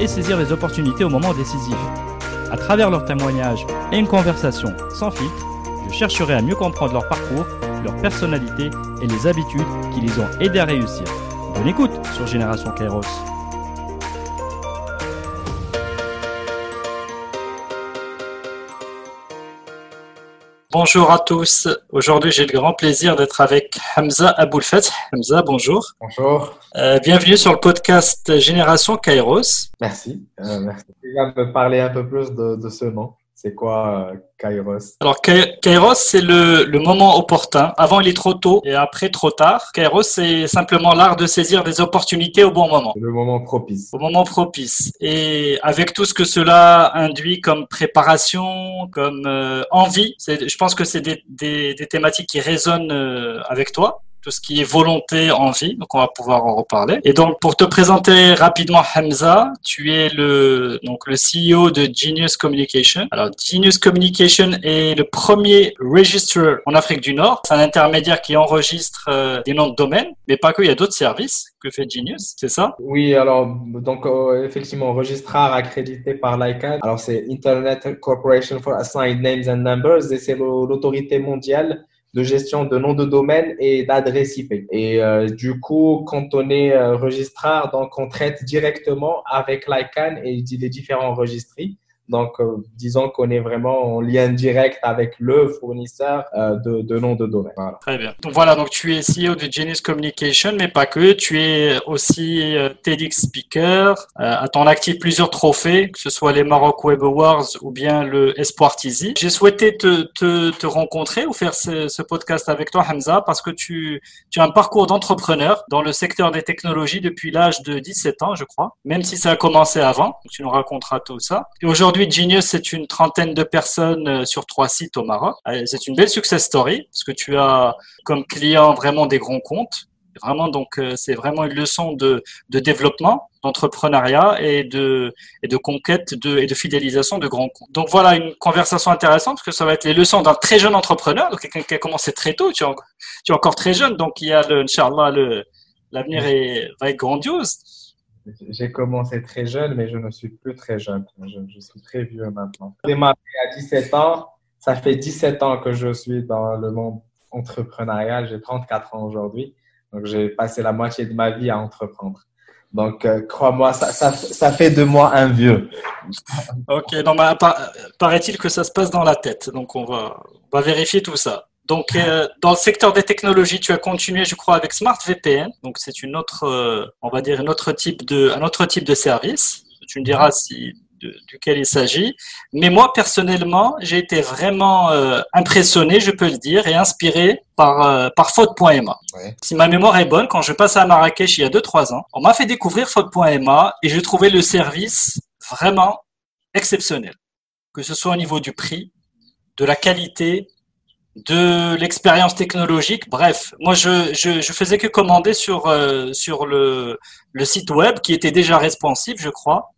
et saisir les opportunités au moment décisif. À travers leurs témoignages et une conversation sans filtre, je chercherai à mieux comprendre leur parcours, leur personnalité et les habitudes qui les ont aidés à réussir. Bonne écoute sur Génération Kairos. Bonjour à tous. Aujourd'hui, j'ai le grand plaisir d'être avec Hamza Aboulfet. Hamza, bonjour. Bonjour. Euh, bienvenue sur le podcast Génération Kairos. Merci. Euh, merci. Tu vas me parler un peu plus de, de ce nom. C'est quoi euh, Kairos? Alors, Kairos, c'est le, le, moment opportun. Avant, il est trop tôt et après, trop tard. Kairos, c'est simplement l'art de saisir des opportunités au bon moment. Le moment propice. Au moment propice. Et avec tout ce que cela induit comme préparation, comme euh, envie, je pense que c'est des, des, des, thématiques qui résonnent euh, avec toi tout ce qui est volonté, envie. Donc, on va pouvoir en reparler. Et donc, pour te présenter rapidement, Hamza, tu es le, donc, le CEO de Genius Communication. Alors, Genius Communication est le premier register en Afrique du Nord. C'est un intermédiaire qui enregistre euh, des noms de domaine, mais pas que, il y a d'autres services que fait Genius, c'est ça? Oui, alors, donc, euh, effectivement, registrar accrédité par l'ICANN. Alors, c'est Internet Corporation for Assigned Names and Numbers et c'est l'autorité mondiale de gestion de nom de domaine et d'adresse IP. Et euh, du coup, quand on est euh, registraire, donc on traite directement avec l'ICANN et les différents registries. Donc, euh, disons qu'on est vraiment en lien direct avec le fournisseur euh, de, de nom de domaine. Voilà. Très bien. Donc voilà, donc tu es CEO de Genius Communication, mais pas que. Tu es aussi euh, TEDx speaker. Euh, à ton actif plusieurs trophées, que ce soit les Maroc Web Awards ou bien le Espoir Tizi. J'ai souhaité te, te, te, rencontrer ou faire ce, podcast avec toi, Hamza, parce que tu, tu as un parcours d'entrepreneur dans le secteur des technologies depuis l'âge de 17 ans, je crois, même si ça a commencé avant. Tu nous raconteras tout ça. Et aujourd'hui, Aujourd'hui, Genius, c'est une trentaine de personnes euh, sur trois sites au Maroc. Euh, c'est une belle success story parce que tu as comme client vraiment des grands comptes. Vraiment, donc, euh, c'est vraiment une leçon de, développement, d'entrepreneuriat et de, conquête et de fidélisation de grands comptes. Donc, voilà une conversation intéressante parce que ça va être les leçons d'un très jeune entrepreneur, donc quelqu'un qui a commencé très tôt. Tu es, encore très jeune, donc il y a le, Inch'Allah, l'avenir va être grandiose. J'ai commencé très jeune, mais je ne suis plus très jeune. Je, suis très vieux maintenant. J'ai démarré à 17 ans. Ça fait 17 ans que je suis dans le monde entrepreneurial. J'ai 34 ans aujourd'hui. Donc, j'ai passé la moitié de ma vie à entreprendre. Donc, euh, crois-moi, ça, fait de moi un vieux. Ok, non, paraît-il que ça se passe dans la tête. Donc, on va vérifier tout ça. Donc, euh, dans le secteur des technologies, tu as continué, je crois, avec Smart VPN. Donc, c'est une autre, euh, on va dire, un autre type de, un autre type de service. Tu me diras si, de, duquel il s'agit. Mais moi, personnellement, j'ai été vraiment euh, impressionné, je peux le dire, et inspiré par, euh, par Faute.ma. Ouais. Si ma mémoire est bonne, quand je passais à Marrakech il y a 2-3 ans, on m'a fait découvrir Faute.ma et je trouvais le service vraiment exceptionnel. Que ce soit au niveau du prix, de la qualité, de l'expérience technologique. Bref, moi, je, je, je, faisais que commander sur, euh, sur le, le site web qui était déjà responsive, je crois.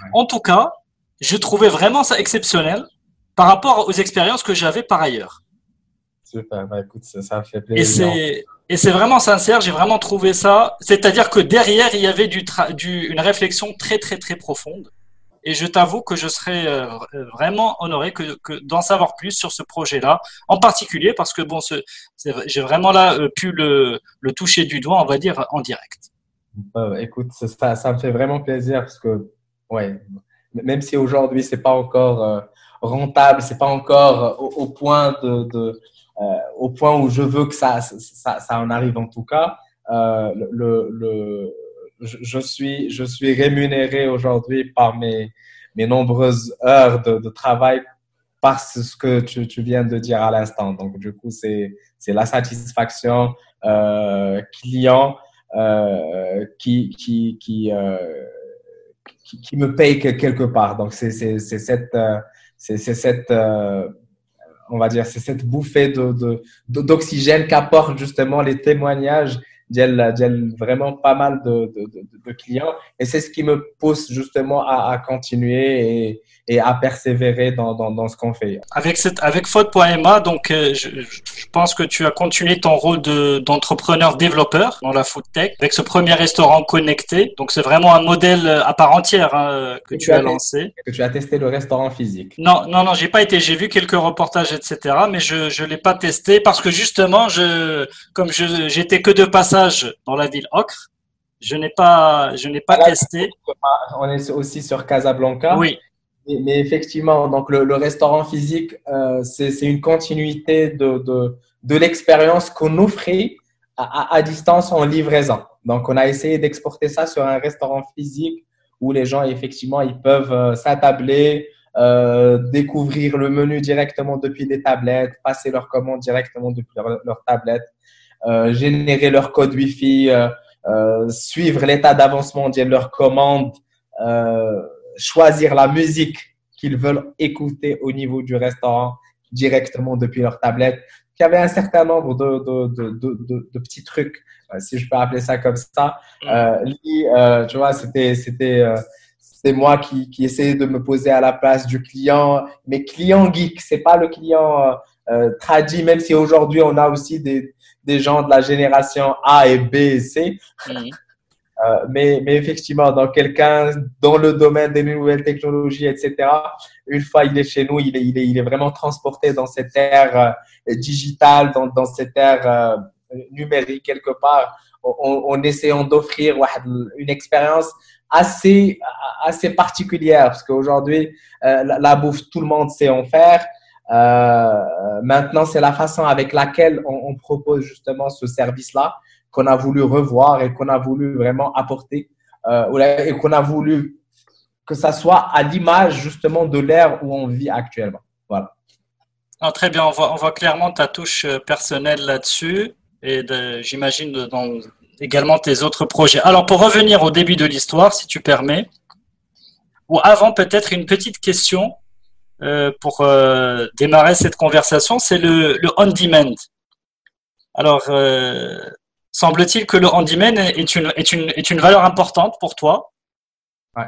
Ouais. En tout cas, je trouvais vraiment ça exceptionnel par rapport aux expériences que j'avais par ailleurs. Super, bah, écoute, ça, ça fait plaisir. Et c'est vraiment sincère, j'ai vraiment trouvé ça. C'est-à-dire que derrière, il y avait du, du une réflexion très, très, très profonde. Et je t'avoue que je serais euh, vraiment honoré que, d'en savoir plus sur ce projet-là, en particulier parce que bon, j'ai vraiment là euh, pu le, toucher du doigt, on va dire, en direct. Euh, écoute, ça, me fait vraiment plaisir parce que, ouais, même si aujourd'hui c'est pas encore euh, rentable, c'est pas encore au, point de, au point où je veux que ça, ça, en arrive en tout cas. le je, suis, je suis rémunéré aujourd'hui par mes, mes nombreuses heures de, travail par ce que tu, viens de dire à l'instant. Donc, du coup, c'est la satisfaction euh, client euh, qui, qui, qui, euh, qui, me paye quelque part. Donc, c'est cette, c'est cette, on va dire, c'est cette bouffée d'oxygène qu'apportent justement les témoignages j'ai vraiment pas mal de, de, clients et c'est ce qui me pousse justement à, à continuer et, et, à persévérer dans, dans, dans ce qu'on fait. Avec cette, avec donc euh, je, je, pense que tu as continué ton rôle d'entrepreneur développeur dans la food tech avec ce premier restaurant connecté. Donc c'est vraiment un modèle à part entière hein, que, tu, as, lancé. Que tu as testé le restaurant physique. Non, non, non, j'ai pas été. J'ai vu quelques reportages, etc. Mais je je l'ai pas testé parce que justement, je comme je j'étais que de passage dans la ville Ocre. Je n'ai pas, je n'ai pas testé. On est aussi sur Casablanca. Oui. Mais, effectivement, donc le, restaurant physique, euh, c'est une continuité de, de, de l'expérience qu'on offrait à, à, distance en livraison. Donc, on a essayé d'exporter ça sur un restaurant physique où les gens, effectivement, ils peuvent euh, s'attabler, euh, découvrir le menu directement depuis des tablettes, passer leur commande directement depuis leur, leur tablette générer leur code Wi-Fi, euh, euh, suivre l'état d'avancement de leur commande, choisir la musique qu'ils veulent écouter au niveau du restaurant directement depuis leur tablette. Il y avait un certain nombre de, de, de, de, petits trucs, si je peux appeler ça comme ça. Euh, tu vois, c'était, c'était, c'est moi qui, qui essayais de me poser à la place du client, mais client geek, c'est pas le client euh, traduit, même si aujourd'hui on a aussi des, des gens de la génération A et B et C. Mhm. Euh, mais, mais, effectivement, dans quelqu'un dans le domaine des nouvelles technologies, etc., une fois il est chez nous, il est, il est, il est vraiment transporté dans cette ère euh, digitale, dans, dans cette ère euh, numérique quelque part, en, en essayant d'offrir une expérience assez, assez particulière, parce qu'aujourd'hui, euh, la, bouffe, tout le monde sait en faire. Euh, maintenant, c'est la façon avec laquelle on, propose justement ce service-là qu'on a voulu revoir et qu'on a voulu vraiment apporter euh, et qu'on a voulu que ça soit à l'image justement de l'ère où on vit actuellement. Voilà. Très bien, on voit, on voit clairement ta touche personnelle là-dessus et j'imagine dans également tes autres projets. Alors pour revenir au début de l'histoire, si tu permets, ou avant peut-être une petite question euh, pour euh, démarrer cette conversation, c'est le, le on-demand. Alors, euh, semble-t-il que le on-demand est une, est, une, est une valeur importante pour toi. Ouais.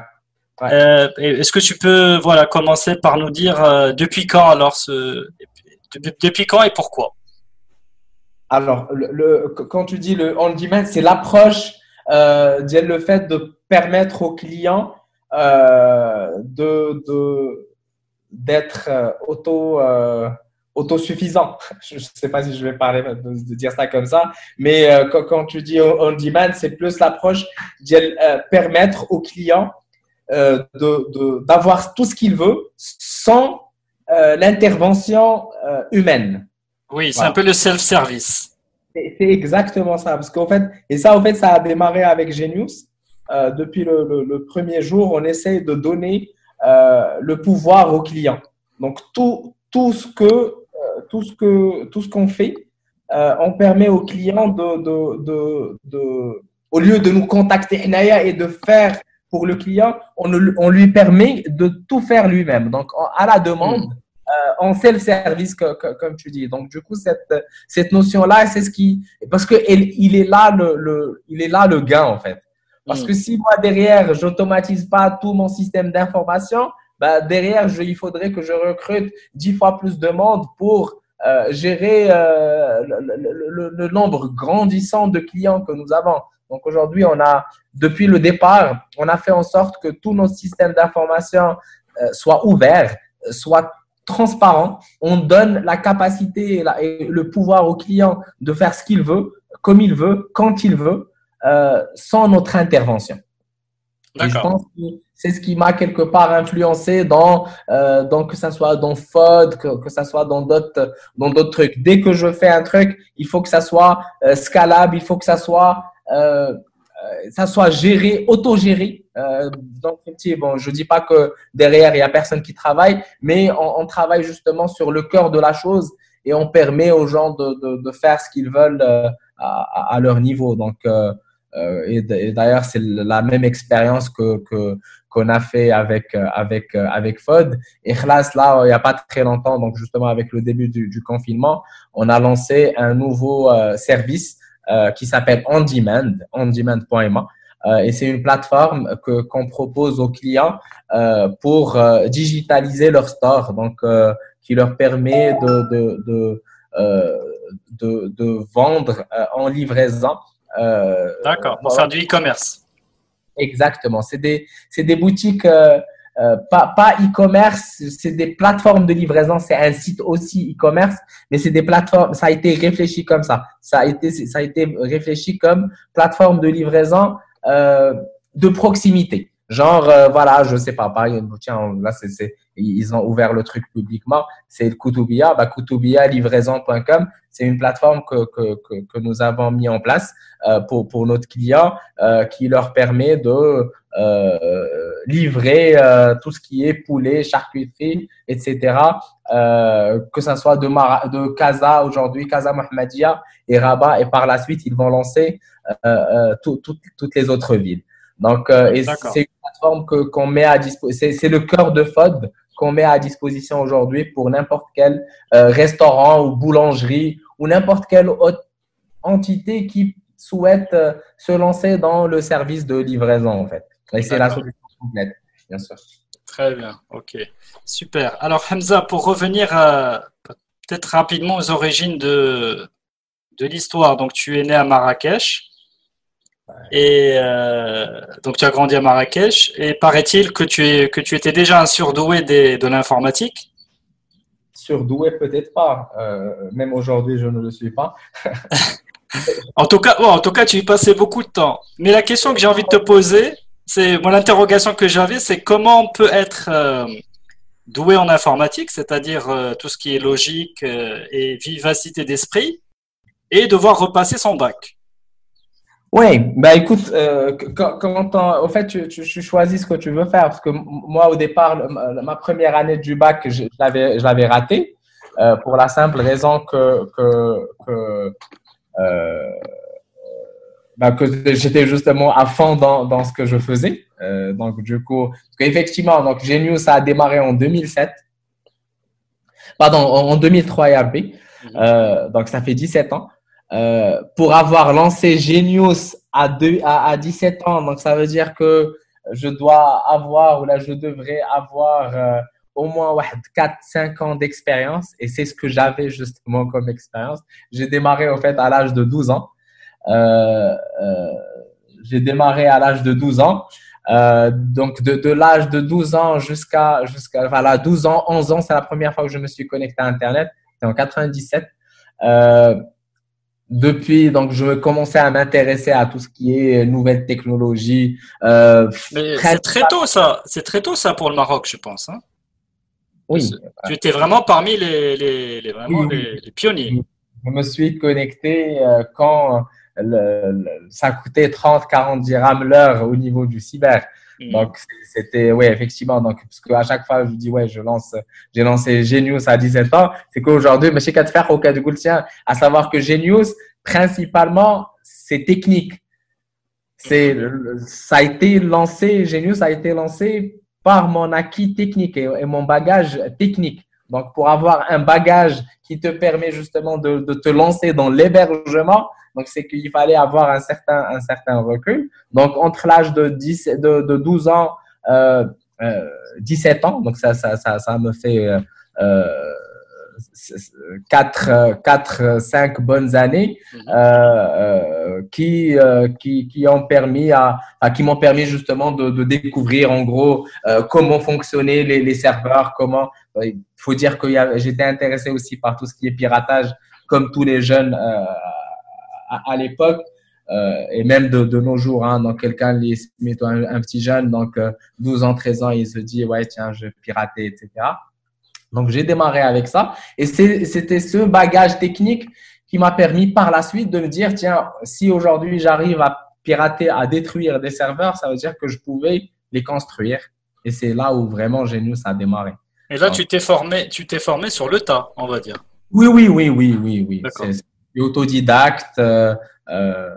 ouais. Est-ce que tu peux voilà, commencer par nous dire depuis quand alors ce, depuis quand et pourquoi? Alors, le, le, quand tu dis le on-demand, c'est l'approche, euh, le fait de permettre aux clients euh, de, de d'être euh, auto euh, autosuffisant. Je ne sais pas si je vais parler de, dire ça comme ça, mais quand, tu dis on demand, c'est plus l'approche de permettre au client d'avoir tout ce qu'il veut sans l'intervention humaine. Oui, c'est un peu le self-service. C'est exactement ça, parce qu'en fait, et ça, en fait, ça a démarré avec Genius. depuis le, le, premier jour, on essaie de donner euh, le pouvoir au client. Donc, tout, tout ce que euh, tout ce que tout ce qu'on fait, euh, on permet au client de, de, de, de, au lieu de nous contacter et de faire pour le client, on, on lui permet de tout faire lui-même. Donc, à la demande, mm. euh, on fait le service comme tu dis. Donc, du coup, cette, cette notion-là, c'est ce qui, parce que il est là le, le, il est là le gain, en fait. Parce mm. que si moi, derrière, j'automatise pas tout mon système d'information, bah, derrière, je, il faudrait que je recrute dix fois plus de monde pour euh, gérer euh, le, le, nombre grandissant de clients que nous avons. Donc aujourd'hui, on a, depuis le départ, on a fait en sorte que tous nos systèmes d'information euh, soient ouverts, soient transparents. On donne la capacité et, la, et le pouvoir au client de faire ce qu'il veut, comme il veut, quand il veut. Euh, sans notre intervention. je pense que c'est ce qui m'a quelque part influencé dans, euh, dans que ça soit dans FOD, que, que ça soit dans d'autres, dans d'autres trucs. Dès que je fais un truc, il faut que ça soit euh, scalable, il faut que ça soit, euh ça soit géré, autogéré. Euh, donc, bon, je dis pas que derrière il y a personne qui travaille, mais on, on, travaille justement sur le cœur de la chose et on permet aux gens de, de, de faire ce qu'ils veulent à, à, leur niveau. Donc, et d'ailleurs, c'est la même expérience que, que qu'on a fait avec avec avec FOD. Et Khlas, là, il n'y a pas très longtemps, donc justement avec le début du, du confinement, on a lancé un nouveau service qui s'appelle On Demand, ondemand.ma. Euh, et c'est une plateforme que qu'on propose aux clients euh, pour euh, digitaliser leur store, donc qui leur permet de de de, de, de vendre en livraison. D'accord, pour faire du e-commerce. Exactement. C'est des c'est des boutiques euh, pas, pas e-commerce, c'est des plateformes de livraison, c'est un site aussi e-commerce, mais c'est des plateformes, ça a été réfléchi comme ça. Ça a été, ça a été réfléchi comme plateforme de livraison euh, de proximité. Genre, euh, voilà, je sais pas, par tiens, là, c'est, ils ont ouvert le truc publiquement, c'est le Koutoubia, bah, livraison.com, c'est une plateforme que, que, que, que, nous avons mis en place euh, pour, pour notre client euh, qui leur permet de livrer euh, tout ce qui est poulet, charcuterie, etc. Euh, que ça soit de, Mar de Casa aujourd'hui, Casa Mohamedia et Rabat, et par la suite, ils vont lancer tout, tout, toutes les autres villes. Donc, c'est une plateforme que qu'on met à disposition. C'est le cœur de FOD qu'on met à disposition aujourd'hui pour n'importe quel restaurant ou boulangerie ou n'importe quelle autre entité qui souhaite se lancer dans le service de livraison en fait. C'est la solution complète, bien sûr. Très bien, ok. Super. Alors Hamza, pour revenir peut-être rapidement aux origines de, de l'histoire. Donc tu es né à Marrakech. Et euh, donc tu as grandi à Marrakech et paraît-il que tu es que tu étais déjà un surdoué des, de l'informatique? Surdoué peut-être pas, euh, même aujourd'hui je ne le suis pas. en tout cas, bon, en tout cas tu y passais beaucoup de temps. Mais la question que j'ai envie de te poser, c'est mon interrogation que j'avais, c'est comment on peut être euh, doué en informatique, c'est-à-dire euh, tout ce qui est logique euh, et vivacité d'esprit, et devoir repasser son bac. Oui, bah écoute, quand, au fait, tu, choisis ce que tu veux faire, parce que moi, au départ, ma, première année du bac, je, je l'avais raté, pour la simple raison que, que bah, que j'étais justement à fond dans, dans ce que je faisais. Euh, donc, du coup, parce donc, Genius a démarré en 2007. Pardon, en 2003 RB. Mhm. Euh, donc, ça fait 17 ans. Euh, pour avoir lancé Genius à, deux, à, à, 17 ans, donc ça veut dire que je dois avoir, ou là, je devrais avoir euh, au moins 4-5 ans d'expérience. Et c'est ce que j'avais justement comme expérience. J'ai démarré, en fait, à l'âge de 12 ans. Euh, euh, j'ai démarré à l'âge de 12 ans. Euh, donc de, de l'âge de 12 ans jusqu'à jusqu'à voilà 12 ans 11 ans c'est la première fois que je me suis connecté à internet. C'est en 97 euh, depuis donc je me commençais à m'intéresser à tout ce qui est nouvelles technologies euh, c'est très tôt ça. C'est très tôt ça pour le Maroc je pense hein. Oui. Tu étais vraiment parmi les les, les vraiment les, les, pionniers. Je me suis connecté quand le, ça coûtait 30, 40 dirhams l'heure au niveau du cyber. Mm. Donc, c'était, ouais, effectivement. Donc, parce qu'à chaque fois, je dis, ouais, je lance, j'ai lancé Genius à 17 ans. C'est qu'aujourd'hui, te faire au cas de Goultien, à savoir que Genius, principalement, c'est technique. C'est, mm. ça a été lancé, Genius a été lancé par mon acquis technique et, mon bagage technique. Donc, pour avoir un bagage qui te permet justement de, de te lancer dans l'hébergement, donc, c'est qu'il fallait avoir un certain, un certain recul. Donc, entre l'âge de, 10, de, de 12 ans, euh, euh, 17 ans, donc ça, ça, ça, ça me fait euh, 4, 4, 5 bonnes années mhm. euh, euh, qui, euh, qui, qui ont permis à, qui m'ont permis justement de, de, découvrir en gros comment fonctionnaient les, les serveurs, comment. Il faut dire que j'étais intéressé aussi par tout ce qui est piratage, comme tous les jeunes à, l'époque. Euh, et même de, de, nos jours, hein, donc quelqu'un, un, un petit jeune, donc 12 euh, ans, 13 ans, il se dit, ouais, tiens, je vais pirater, etc. Donc, j'ai démarré avec ça. Et c'était ce bagage technique qui m'a permis par la suite de me dire, tiens, si aujourd'hui j'arrive à pirater, à détruire des serveurs, ça veut dire que je pouvais les construire. Et c'est là où vraiment Genius a démarré. Et là, tu t'es formé, tu t'es formé sur le tas, on va dire. Oui, oui, oui, oui, oui, oui autodidacte euh, euh,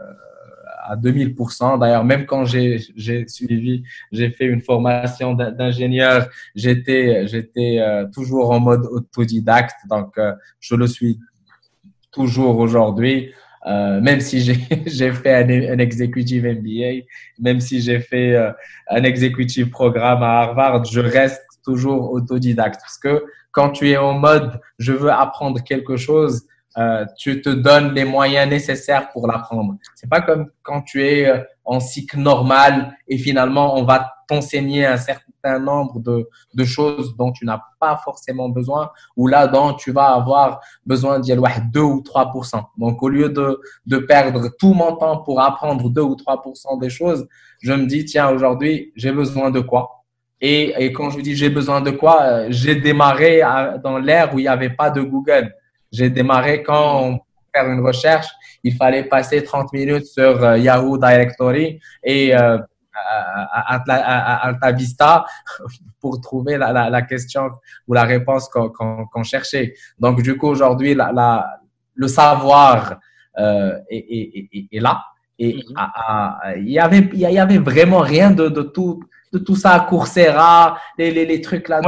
à, 2000%. D'ailleurs, même quand j'ai suivi, j'ai fait une formation d'ingénieur, j'étais j'étais euh, toujours en mode autodidacte. Donc, euh, je le suis toujours aujourd'hui. Euh, même si j'ai fait un, un, executive MBA, même si j'ai fait un executive programme à Harvard, je reste toujours autodidacte parce que quand tu es en mode je veux apprendre quelque chose, euh, tu te donnes les moyens nécessaires pour l'apprendre. C'est pas comme quand tu es euh, en cycle normal et finalement on va t'enseigner un certain nombre de, choses dont tu n'as pas forcément besoin ou là dont tu vas avoir besoin d'y aller 2 ou 3%. Donc au lieu de, de perdre tout mon temps pour apprendre 2 ou 3% des choses, je me dis tiens aujourd'hui j'ai besoin de quoi? Et, et, quand je dis j'ai besoin de quoi, euh, j'ai démarré dans l'ère où il n'y avait pas de Google. J'ai démarré quand on faire une recherche, il fallait passer 30 minutes sur euh, Yahoo Directory et euh, à, Alta Vista pour trouver la, la, la, question ou la réponse qu'on qu cherchait. Donc, du coup, aujourd'hui, la, le savoir euh, est, est, est, est, là. Et mm-hmm. il y avait, il y avait vraiment rien de, de tout de tout ça, Coursera, les, les, les trucs là.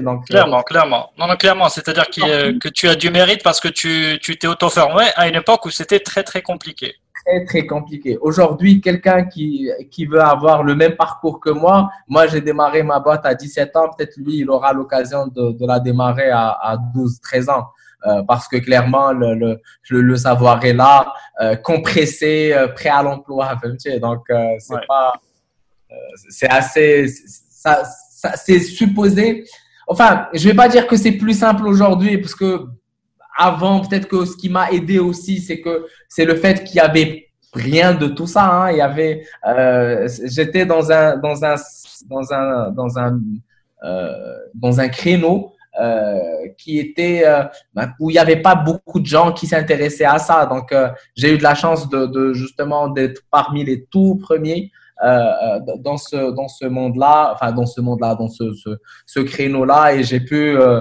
Donc, clairement, clairement. Non, non, clairement. C'est-à-dire que, que, tu as du mérite parce que tu t'es auto-formé à une époque où c'était très, très compliqué. Très, très compliqué. Aujourd'hui, quelqu'un qui, qui veut avoir le même parcours que moi, moi, j'ai démarré ma boîte à 17 ans. Peut-être lui, il aura l'occasion de, de, la démarrer à, à 12, 13 ans. Euh, parce que clairement, le, le, le, savoir est là, euh, compressé, euh, prêt à l'emploi. Donc, c'est pas, c'est assez, ça c'est supposé. Enfin, je vais pas dire que c'est plus simple aujourd'hui, parce que avant, peut-être que ce qui m'a aidé aussi, c'est que c'est le fait qu'il y avait rien de tout ça. Hein. Il y avait, euh, j'étais dans un, dans un, dans un, dans un, euh, dans un créneau euh, qui était bah, où il n'y avait pas beaucoup de gens qui s'intéressaient à ça. Donc, j'ai eu de la chance de, de justement d'être parmi les tout premiers euh, dans ce dans ce monde-là, enfin dans ce monde-là, dans ce ce, ce créneau-là, et j'ai pu, euh,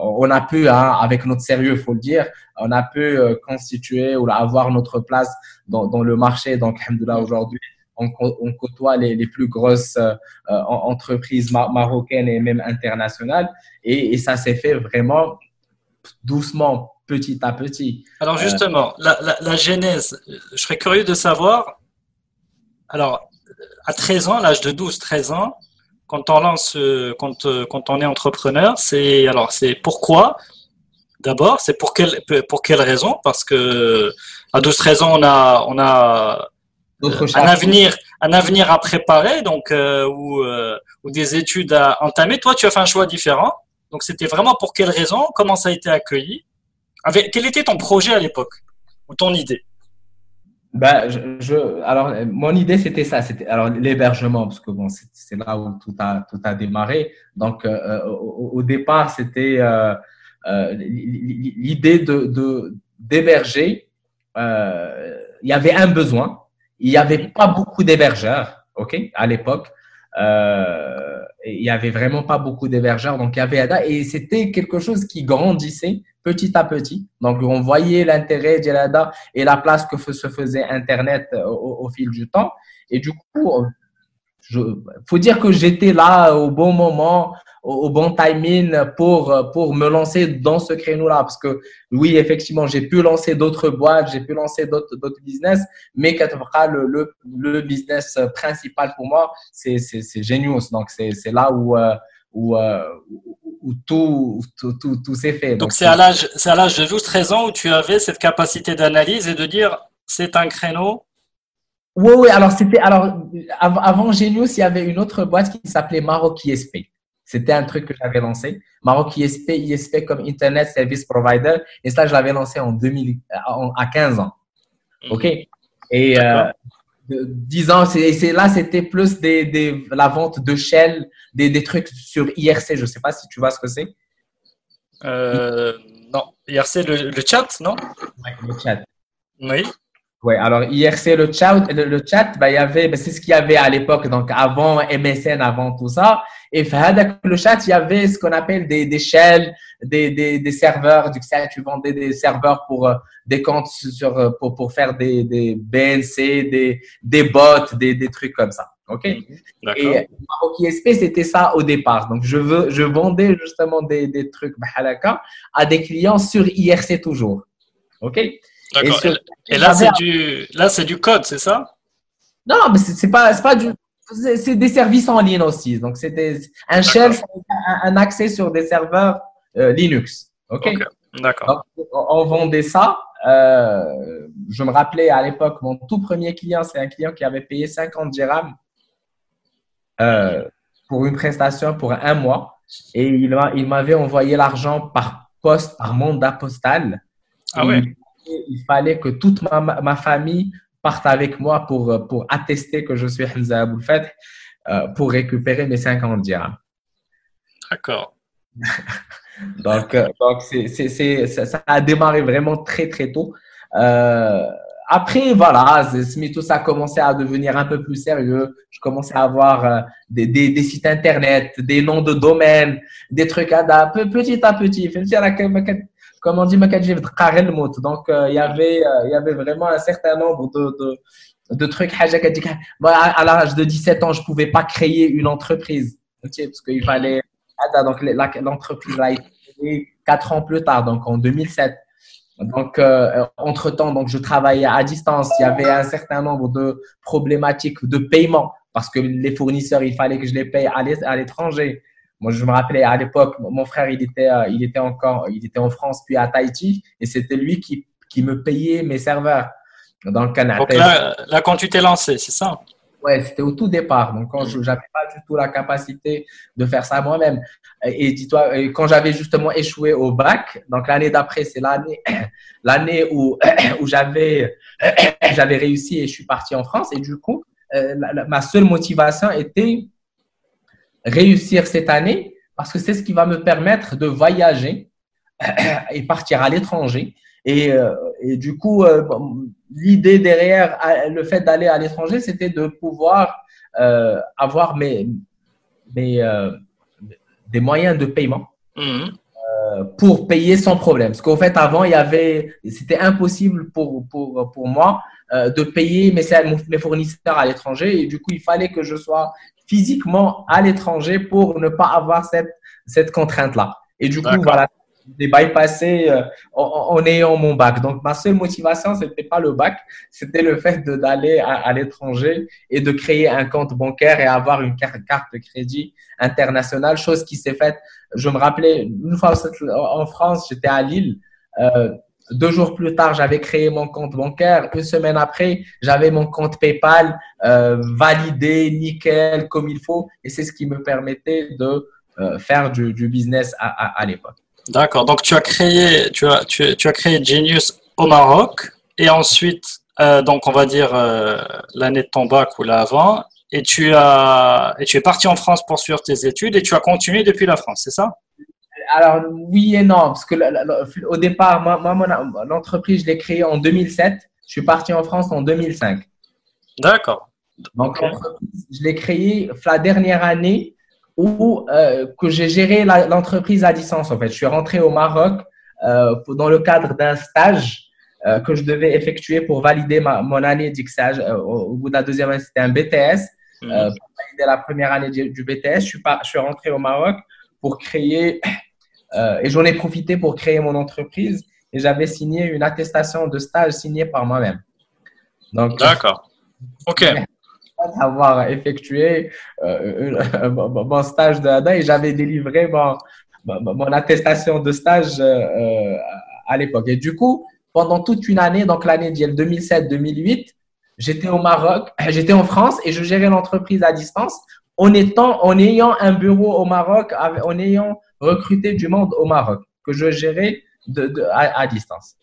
on a pu, hein, avec notre sérieux, faut le dire, on a pu constituer ou avoir notre place dans, dans le marché. Donc, là aujourd'hui, on, on, côtoie les, les plus grosses euh, entreprises marocaines et même internationales. Et, et ça s'est fait vraiment doucement, petit à petit. Alors justement, la, la, la, genèse, je serais curieux de savoir, alors à 13 ans, l'âge de 12-13 ans, quand on lance, quand, quand on est entrepreneur, c'est alors c'est pourquoi? D'abord, c'est pour quelle pour quelle raison? Parce que à 12-13 ans, on a on a un avenir, un avenir à préparer, donc euh, ou, euh, ou, des études à entamer. Toi, tu as fait un choix différent. Donc, c'était vraiment pour quelle raison? Comment ça a été accueilli? Avec, Quel était ton projet à l'époque? Ou ton idée? Ben, je, alors, mon idée, c'était ça. C'était alors l'hébergement, parce que bon, c'est là où tout a, tout a démarré. Donc, euh, au, au, départ, c'était l'idée de d'héberger. il y avait un besoin il n'y avait pas beaucoup d'hébergeurs, ok, à l'époque. Euh, il y avait vraiment pas beaucoup d'hébergeurs, donc il y avait et c'était quelque chose qui grandissait petit à petit. Donc on voyait l'intérêt d'Ada et la place que se faisait Internet au, au, fil du temps. Et du coup, il faut dire que j'étais là au bon moment, au, bon timing pour, pour me lancer dans ce créneau-là. Parce que oui, effectivement, j'ai pu lancer d'autres boîtes, j'ai pu lancer d'autres business, mais le, le, le business principal pour moi, c'est Genius. Donc, c'est là où, euh, où, euh, où tout, tout, tout, tout s'est fait. Donc, c'est à l'âge de 12-13 ans où tu avais cette capacité d'analyse et de dire c'est un créneau oui, oui. Alors, c'était, alors, avant Genius, il y avait une autre boîte qui s'appelait Maroc ISP. C'était un truc que j'avais lancé. Maroc ISP, ISP comme Internet Service Provider. Et ça, je l'avais lancé en 2000, à 15 ans. Mhm. OK? Et euh, 10 ans, c'est là, c'était plus des, des, la vente de shell, des, des trucs sur IRC. Je ne sais pas si tu vois ce que c'est. Euh, non, IRC, le, le, chat, non? Oui, le chat. Oui. Ouais, alors IRC, le chat, le, le chat, bah, il y avait, bah, c'est ce qu'il y avait à l'époque, donc avant MSN, avant tout ça. Et avec le chat, il y avait ce qu'on appelle des, des shells, des, des, des serveurs. Du tu vendais des serveurs pour euh, des comptes sur, euh, pour, pour faire des, des BNC, des, des bots, des, des trucs comme ça. OK? Mhm. Et Maroc ISP, c'était ça au départ. Donc, je, veux, je vendais justement des, des trucs bahalaka à des clients sur IRC toujours. OK? D'accord. sur- Et, là, c'est du, là, c'est du code, c'est ça? Non, mais c'est pas, c'est pas du. C'est des services en ligne aussi. Donc, c'est des- un shell, c'est un, un accès sur des serveurs euh, Linux. OK? D'accord. On vendait ça. Euh, je me rappelais à l'époque, mon tout premier client, c'est un client qui avait payé 50 dirhams euh, pour une prestation pour un mois. Et il m'a- il m'avait envoyé l'argent par poste, par mandat postal. Ah ouais. Il, fallait que toute ma, ma famille parte avec moi pour, pour attester que je suis Hamza Aboul euh, pour récupérer mes 50 dirhams. D'accord. Donc, euh, donc c'est, c'est, c'est, ça, ça a démarré vraiment très, très tôt. Euh, après, voilà, tout ça a commencé à devenir un peu plus sérieux. Je commençais à avoir euh, des, des, des sites internet, des noms de domaines, des trucs à da- pe- petit à petit. Comme on dit, donc euh, il y avait, euh, y avait vraiment un certain nombre de, de, trucs. À l'âge de 17 ans, je pouvais pas créer une entreprise, parce qu'il fallait. Donc l'entreprise a été créée quatre ans plus tard, donc en 2007. Donc, euh, entre-temps, je travaillais à distance. Il y avait un certain nombre de problématiques de paiement parce que les fournisseurs, il fallait que je les paye à l'étranger. Moi, je me rappelais à l'époque, mon frère, il était, euh, il était encore, il était en France puis à Tahiti et c'était lui qui, qui me payait mes serveurs dans le Canada. Donc là, là, quand tu t'es lancé, c'est ça? Ouais, c'était au tout départ. Donc, quand je n'avais pas du tout la capacité de faire ça moi-même. Et, dis-toi, quand j'avais justement échoué au bac, donc l'année d'après, c'est l'année, l'année où, où j'avais, j'avais réussi et je suis parti en France. Et du coup, euh, ma seule motivation était réussir cette année parce que c'est ce qui va me permettre de voyager et partir à l'étranger. Et, euh, et du coup, euh, l'idée derrière le fait d'aller à l'étranger, c'était de pouvoir euh, avoir mes, mes, euh, des moyens de paiement Mhm. euh, pour payer sans problème. Parce qu'au fait, avant, il y avait, c'était impossible pour, pour, pour moi de payer mes, mes fournisseurs à l'étranger. Et du coup, il fallait que je sois physiquement à l'étranger pour ne pas avoir cette, cette contrainte-là. Et du coup, voilà, j'ai bypassé euh, en, en ayant mon bac. Donc, ma seule motivation, c'était pas le bac, c'était le fait de- d'aller à, à l'étranger et de créer un compte bancaire et avoir une carte, carte de crédit internationale, chose qui s'est faite. Je me rappelais, une fois en France, j'étais à Lille. Euh, deux jours plus tard, j'avais créé mon compte bancaire. Une semaine après, j'avais mon compte PayPal euh, validé, nickel, comme il faut. Et c'est ce qui me permettait de euh, faire du, business à, l'époque. D'accord. Donc tu as créé, tu as, tu, as créé Genius au Maroc et ensuite, euh, donc on va dire l'année de ton bac ou l'avant, et tu as, et tu es parti en France pour suivre tes études et tu as continué depuis la France, c'est ça? Alors, oui et non, parce que au départ, moi, moi, mon- l'entreprise, je l'ai créée en 2007. Je suis parti en France en 2005. D'accord. Donc, Ok. l'entreprise, je l'ai créée la dernière année où euh, que j'ai géré l'entreprise à distance. En fait, je suis rentré au Maroc euh, pour- dans le cadre d'un stage euh, que je devais effectuer pour valider ma, mon année. Euh, au, bout de la deuxième année, c'était un BTS. Mhm. Pour valider la première année du, du BTS, je suis, pas, je suis rentré au Maroc pour créer, euh, et j'en ai profité pour créer mon entreprise, et j'avais signé une attestation de stage signée par moi-même. Donc, D'accord. Ok. avoir effectué euh, mon stage d'ADA et j'avais délivré mon, mon, attestation de stage euh, à l'époque. Et du coup, pendant toute une année, donc l'année 2007-2008, j'étais au Maroc, j'étais en France et je gérais l'entreprise à distance en étant, en ayant un bureau au Maroc, en ayant recruté du monde au Maroc que je gérais de, de- à, à distance.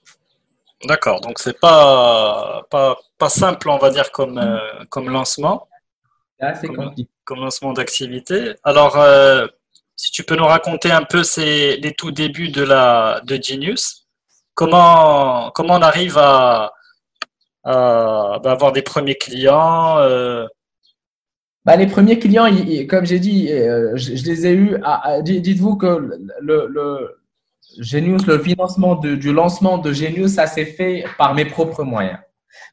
D'accord. Donc c'est pas, pas, pas simple, on va dire, comme, euh, comme lancement. C'est Comment compliqué. commencement d'activité. Alors, euh, si tu peux nous raconter un peu ces, les tout débuts de, la, de Genius, comment, comment on arrive à, à bah, avoir des premiers clients bah, les premiers clients, comme j'ai dit, je, les ai eus. Dites-vous que le, Genius, le financement du lancement de Genius, ça s'est fait par mes propres moyens.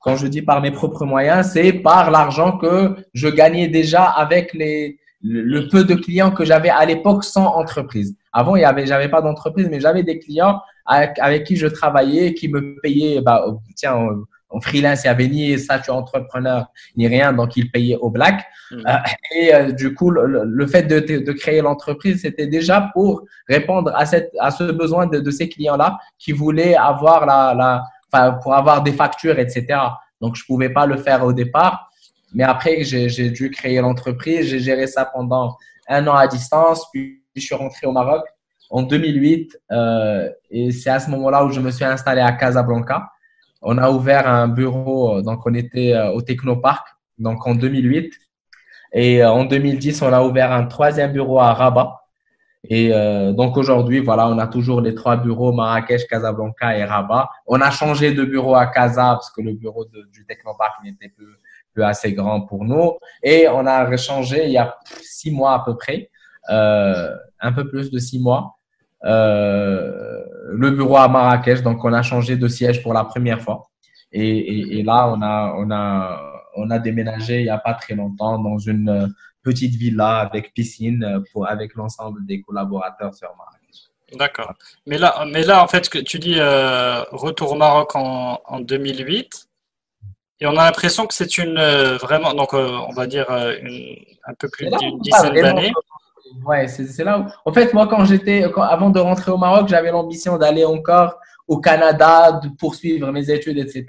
Quand je dis par mes propres moyens, c'est par l'argent que je gagnais déjà avec les, le, peu de clients que j'avais à l'époque sans entreprise. Avant, il y avait, j'avais pas d'entreprise, mais j'avais des clients avec, qui je travaillais, qui me payaient, bah, tiens, en freelance, il n'y avait ni statut entrepreneur, ni rien, donc ils payaient au black. Mmh. Euh, et euh, du coup, le, fait de, de créer l'entreprise, c'était déjà pour répondre à, cette, à ce besoin de, de ces clients-là qui voulaient avoir la, la, enfin, pour avoir des factures, etc. Donc, je pouvais pas le faire au départ. Mais après, j'ai dû créer l'entreprise. J'ai géré ça pendant un an à distance. Puis, je suis rentré au Maroc en 2008. Euh, et c'est à ce moment-là où je me suis installé à Casablanca. On a ouvert un bureau, euh, donc on était euh, au Technopark, donc en 2008. Et euh, en 2010, on a ouvert un troisième bureau à Rabat. Et donc aujourd'hui, voilà, on a toujours les trois bureaux Marrakech, Casablanca et Rabat. On a changé de bureau à Casa parce que le bureau du Technopark n'était plus, assez grand pour nous. Et on a changé il y a six mois à peu près, un peu plus de six mois. Euh, le bureau à Marrakech. Donc, on a changé de siège pour la première fois. Et, là, on a, on, a, on a déménagé il n'y a pas très longtemps dans une petite villa avec piscine pour, avec l'ensemble des collaborateurs sur Marrakech. D'accord. Mais là, mais là, en fait, que tu dis euh, retour au Maroc en, en 2008. Et on a l'impression que c'est une euh, vraiment, donc on va dire une, un peu plus d'une dizaine d'années. Ouais, c'est là où. En fait, moi, quand j'étais, avant de rentrer au Maroc, j'avais l'ambition d'aller encore au Canada, de poursuivre mes études, etc.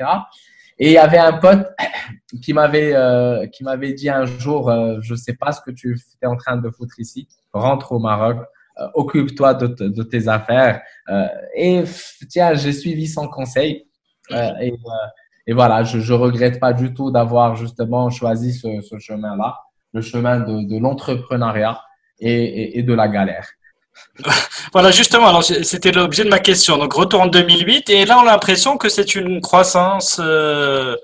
Et il y avait un pote qui m'avait euh, qui m'avait dit un jour, euh, je sais pas ce que tu es en train de foutre ici, rentre au Maroc, euh, occupe-toi de, de, tes affaires. Euh, et tiens, j'ai suivi son conseil. Et, et, voilà, je, je regrette pas du tout d'avoir justement choisi ce, ce chemin-là, le chemin de, de l'entrepreneuriat et, de la galère. Voilà, justement, alors c'était l'objet de ma question. Donc, retour en 2008, et là, on a l'impression que c'est une croissance, euh,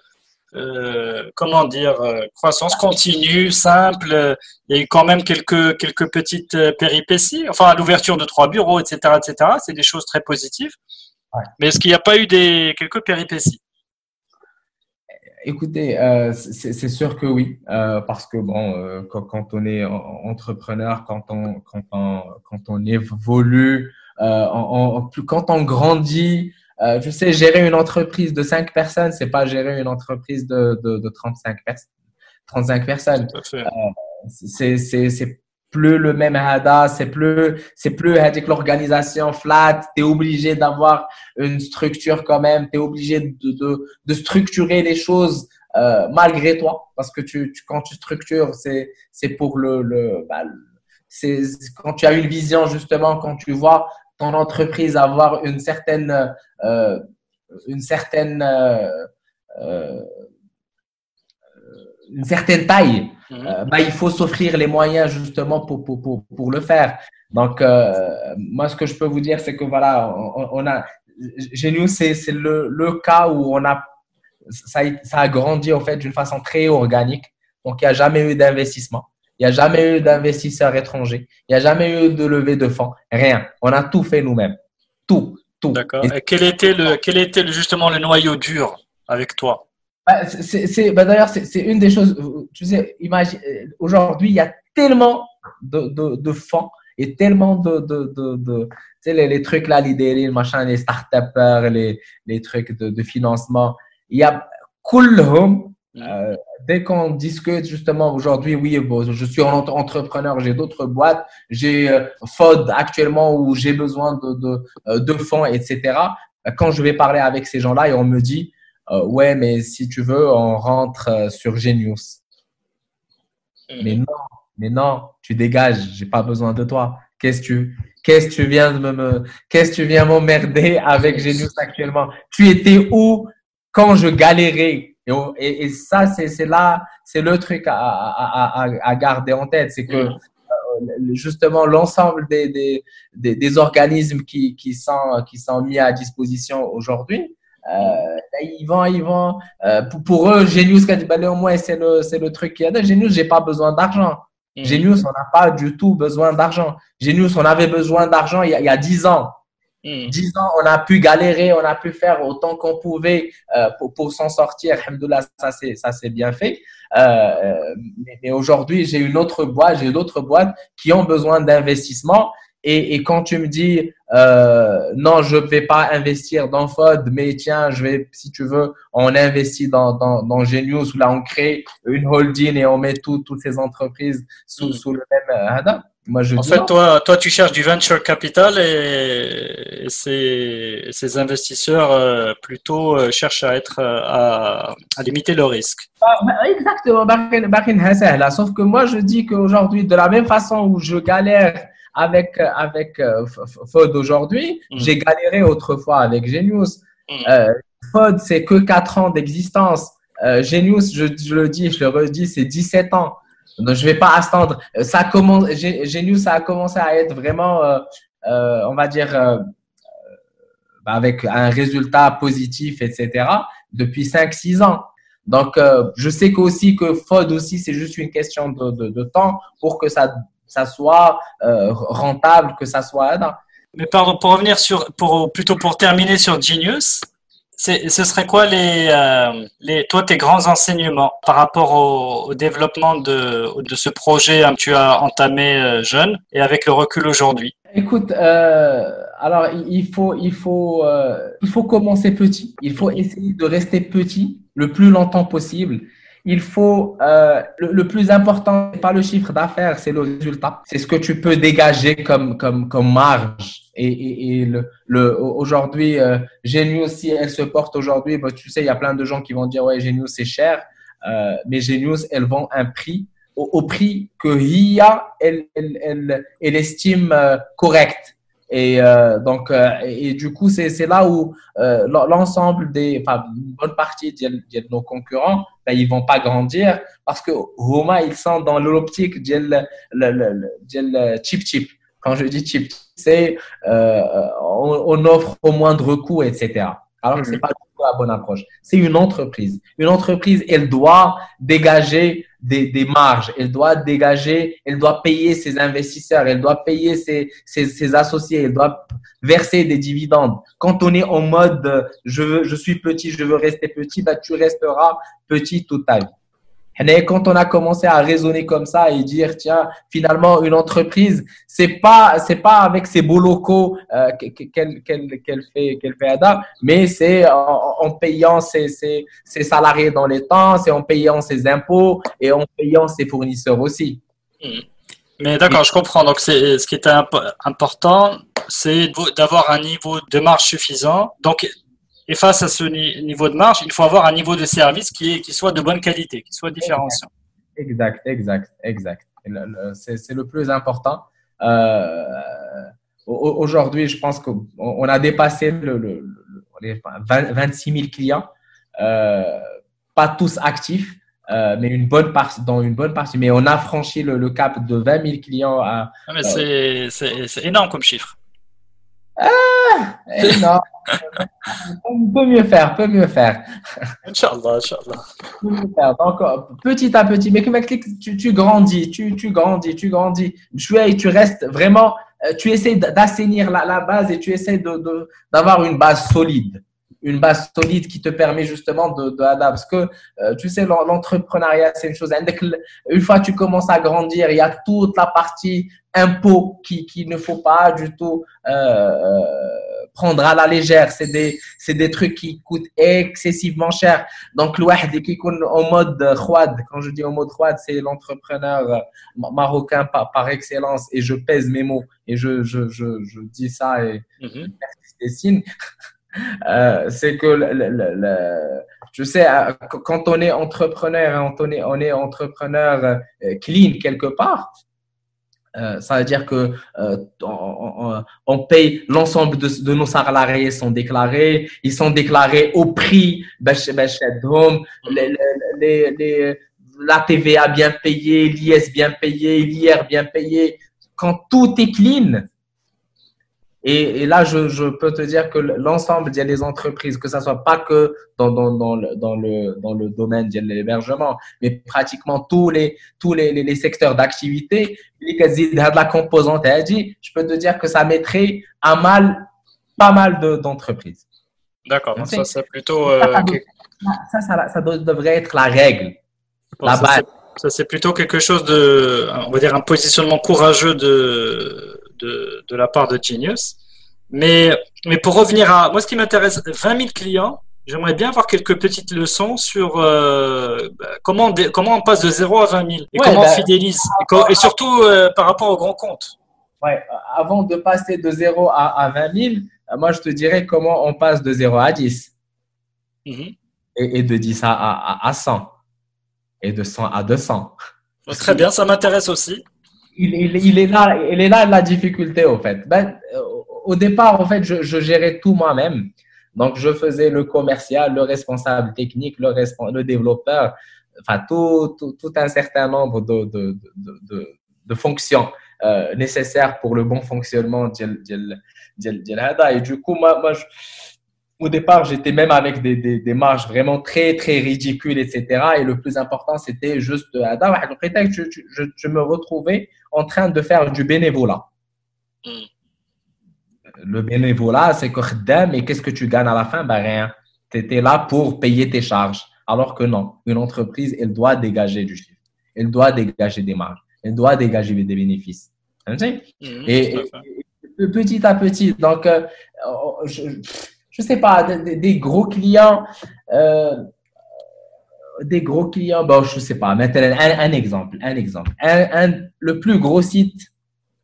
euh, comment dire, euh, croissance continue, simple. Il y a eu quand même quelques, quelques petites péripéties. Enfin, l'ouverture de trois bureaux, etc., etc. C'est des choses très positives. Mais est-ce qu'il n'y a pas eu des quelques péripéties? Écoutez, euh, c'est sûr que oui, euh, parce que bon, euh, quand, on est entrepreneur, quand on quand on quand on évolue, quand on grandit, je sais gérer une entreprise de 5 personnes, c'est pas gérer une entreprise de de, de 35 personnes. 35 personnes. c'est c'est plus le même hada, c'est plus, c'est plus avec l'organisation flat, tu es obligé d'avoir une structure quand même, tu es obligé de, de, structurer les choses euh, malgré toi, parce que tu, quand tu structures, c'est, c'est pour le, le, bah, c'est quand tu as une vision justement, quand tu vois ton entreprise avoir une certaine, euh, une certaine, euh une certaine taille, euh, bah, il faut s'offrir les moyens justement pour, pour, pour, pour le faire. Donc, euh, moi, ce que je peux vous dire, c'est que voilà, on, on a, chez nous, c'est le, le cas où on a, ça, ça a grandi en fait d'une façon très organique. Donc, il n'y a jamais eu d'investissement. Il n'y a jamais eu d'investisseurs étrangers. Il n'y a jamais eu de levée de fonds. Rien. On a tout fait nous-mêmes. Tout. Tout. D'accord. Et quel était, le, quel était justement le noyau dur avec toi? Bah, c'est, bah, D'ailleurs, c'est une des choses, tu sais, imagine, aujourd'hui, il y a tellement de, de, de fonds et tellement de, de, de, de tu sais, les, les, trucs là, l'idée, les machins, les start-upers, les, les trucs de, de financement. Il y a home mm. euh, dès qu'on discute justement aujourd'hui, oui, bon, je suis entrepreneur, j'ai d'autres boîtes, j'ai euh, FOD actuellement où j'ai besoin de, de, euh, de fonds, etc. Quand je vais parler avec ces gens-là et on me dit, euh, ouais, mais si tu veux, on rentre euh, sur Genius. Mm. Mais non, mais non, tu dégages, j'ai pas besoin de toi. Qu'est-ce que tu, qu'est-ce tu viens de me, qu'est-ce tu viens m'emmerder avec Genius actuellement? Tu étais où quand je galérais? Et, et, ça, c'est, là, c'est le truc à, à, à, à garder en tête. C'est que, mm. euh, justement l'ensemble des, des, des, des, organismes qui, qui, sont, qui sont mis à disposition aujourd'hui, ils vont, ils vont. pour, pour, eux, Genius, au moins, c'est le, c'est le truc qu'il y a. Genius, j'ai pas besoin d'argent. Mm. Genius, on n'a pas du tout besoin d'argent. Genius, on avait besoin d'argent il, y a 10 ans. Mm. Dix ans, on a pu galérer, on a pu faire autant qu'on pouvait euh, pour, pour s'en sortir. Alhamdoulilah, ça c'est ça c'est bien fait. Euh, euh, mais, mais aujourd'hui, j'ai une autre boîte, j'ai d'autres boîtes qui ont besoin d'investissement. Et, et, quand tu me dis euh, non, je ne vais pas investir dans FOD, mais tiens, je vais, si tu veux, on investit dans, dans, dans Genius, où là on crée une holding et on met tout, toutes ces entreprises sous, mm. sous le même. Euh, en fait, toi, toi, tu cherches du venture capital et, ces, ces, investisseurs euh, plutôt euh, cherchent à être à, à limiter le risque. Ah, bah, exactement, sauf que moi je dis qu'aujourd'hui, de la même façon où je galère avec avec Fod aujourd'hui, mm. j'ai galéré autrefois avec Genius. Mm. Fod, c'est que 4 ans d'existence. Genius, je, je, le dis, je le redis, c'est 17 ans. Donc, je vais pas attendre. Ça commence, Genius, ça a commencé à être vraiment, euh, euh, on va dire, euh, bah, avec un résultat positif, etc., depuis 5-6 ans. Donc, je sais qu'aussi que FOD aussi, c'est juste une question de, de, de, temps pour que ça, ça soit rentable, que ça soit. Mais pardon, pour revenir sur, pour, plutôt pour terminer sur Genius, ce serait quoi les, euh, les, toi, tes grands enseignements par rapport au, développement de, de, ce projet que tu as entamé euh, jeune et avec le recul aujourd'hui? Écoute, euh, alors il faut, il, faut, il faut commencer petit. Il faut essayer de rester petit le plus longtemps possible il faut euh, le, plus important pas le chiffre d'affaires c'est le résultat. C'est ce que tu peux dégager comme comme comme marge. Et, et, et le, le aujourd'hui euh, Genius si elle se porte aujourd'hui bah, tu sais il y a plein de gens qui vont dire ouais Genius c'est cher. Euh, mais Genius elles vend un prix au, prix que HIA elle, elle, elle, elle estime euh, correct et euh, donc, euh, et, du coup, c'est là où euh, l'ensemble des, enfin, une bonne partie de, de nos concurrents, ben, ils vont pas grandir parce que Roma, ils sont dans l'optique de le, chip chip. Quand je dis chip, c'est euh, on, on, offre au moindre coût, etc. Alors que c'est pas la bonne approche. C'est une entreprise. Une entreprise, elle doit dégager des, des, marges, elle doit dégager, elle doit payer ses investisseurs, elle doit payer ses, ses, ses, associés, elle doit verser des dividendes. Quand on est en mode je, veux, je suis petit, je veux rester petit, bah, tu resteras petit toute ta vie. Et quand on a commencé à raisonner comme ça et dire tiens finalement une entreprise c'est pas pas avec ses beaux locaux euh, qu'elle fait qu'elle fait Ada mais c'est en, payant ses, ses, ses salariés dans les temps c'est en payant ses impôts et en payant ses fournisseurs aussi. Hmm. Mais d'accord, je comprends. Donc, ce qui est important, c'est d'avoir un niveau de marge suffisant. Donc, et face à ce niveau de marge, il faut avoir un niveau de service qui, est, qui soit de bonne qualité, qui soit différenciant. Exact, exact, exact. C'est le plus important. Euh, Aujourd'hui, je pense qu'on a dépassé le, le, les 26 000 clients, euh, pas tous actifs, euh, mais une bonne partie, dans une bonne partie. Mais on a franchi le, le cap de 20 000 clients. À, ah, mais c'est énorme comme chiffre. Ah, énorme. on peut mieux faire, peut mieux faire. Inch'Allah, Inch'Allah. Donc, euh, petit à petit, mais tu, tu grandis, tu, tu grandis, tu grandis. Tu, tu restes vraiment, euh, tu essaies d'assainir la, la, base et tu essaies d'avoir de, une base solide une base solide qui te permet justement de, de Parce que, euh, tu sais, l'entrepreneuriat, c'est une chose. Une fois que tu commences à grandir, il y a toute la partie impôt qui, qui ne faut pas du tout euh, euh prendre à la légère. C'est des, c'est des trucs qui coûtent excessivement cher. Donc, le qui en mode khouad, quand je dis en mode khouad, c'est l'entrepreneur euh, marocain par, par, excellence et je pèse mes mots et je, je, je, je dis ça et mm -hmm. des signes. Euh, c'est que le, le, le, je sais, quand on est entrepreneur, hein, on est, on est entrepreneur euh, clean quelque part, euh, ça veut dire que euh, on, on, paye l'ensemble de, de, nos salariés sont déclarés, ils sont déclarés au prix, home, les, les, les, la TVA bien payée, l'IS bien payé, l'IR bien payé. Quand tout est clean, Et, là, je, peux te dire que l'ensemble des entreprises, que ce soit pas que dans, dans, dans, le, dans, le, dans le domaine de l'hébergement, mais pratiquement tous les, tous les, les, secteurs d'activité, de la composante je peux te dire que ça mettrait à mal pas mal d'entreprises. D'accord, ça c'est plutôt... Euh, ça, ça, ça, devrait être la règle, la base. Ça c'est plutôt quelque chose de, on va dire un positionnement courageux de de, la part de Genius. Mais, mais pour revenir à moi, ce qui m'intéresse, 20 000 clients, j'aimerais bien avoir quelques petites leçons sur euh, bah, comment, on, comment on passe de 0 à 20 000 et comment on bah, fidélise. Et, surtout euh, par rapport aux grands comptes. Ouais, avant de passer de 0 à, 20 000, moi je te dirais comment on passe de 0 à 10. Mhm. et, de 10 à, à, à 100. Et de 100 à 200. Très bien, ça m'intéresse aussi il, est là, il est là la difficulté, au fait. Ben, euh, au départ, en fait, je, gérais tout moi-même. Donc, je faisais le commercial, le responsable technique, le, développeur, enfin, tout, tout, un certain nombre de, de, de, fonctions euh, nécessaires pour le bon fonctionnement de, Et du coup, moi je, au départ, j'étais même avec des, des, des, marges vraiment très, très ridicules, etc. Et le plus important, c'était juste, euh, je, je, je, me retrouvais en train de faire du bénévolat. Hmm. Le bénévolat, c'est que et qu'est-ce que tu gagnes à la fin Ben rien. Tu étais là pour payer tes charges. Alors que non, une entreprise, elle doit dégager du chiffre. Elle doit dégager des marges. Elle doit dégager des bénéfices. Hmm, et, petit à petit, donc, euh, je, je sais pas, des, gros clients, euh, des gros clients, bon, je sais pas, maintenant, un, exemple, un exemple. Un, le plus gros site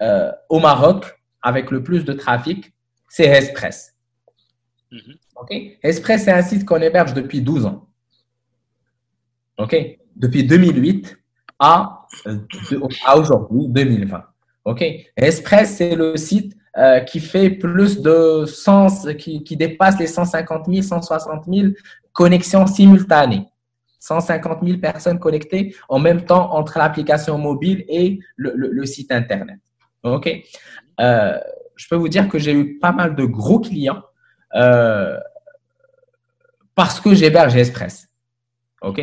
euh, au Maroc avec le plus de trafic, c'est Express. OK? Express, c'est un site qu'on héberge depuis 12 ans. OK? Depuis 2008 à, euh, à aujourd'hui, 2020. OK? Express, c'est le site euh, qui fait plus de 100, qui, dépasse les 150 000, 160 000 connexions simultanées. 150 000 personnes connectées en même temps entre l'application mobile et le, site Internet. OK euh, Je peux vous dire que j'ai eu pas mal de gros clients euh, parce que j'héberge Express. OK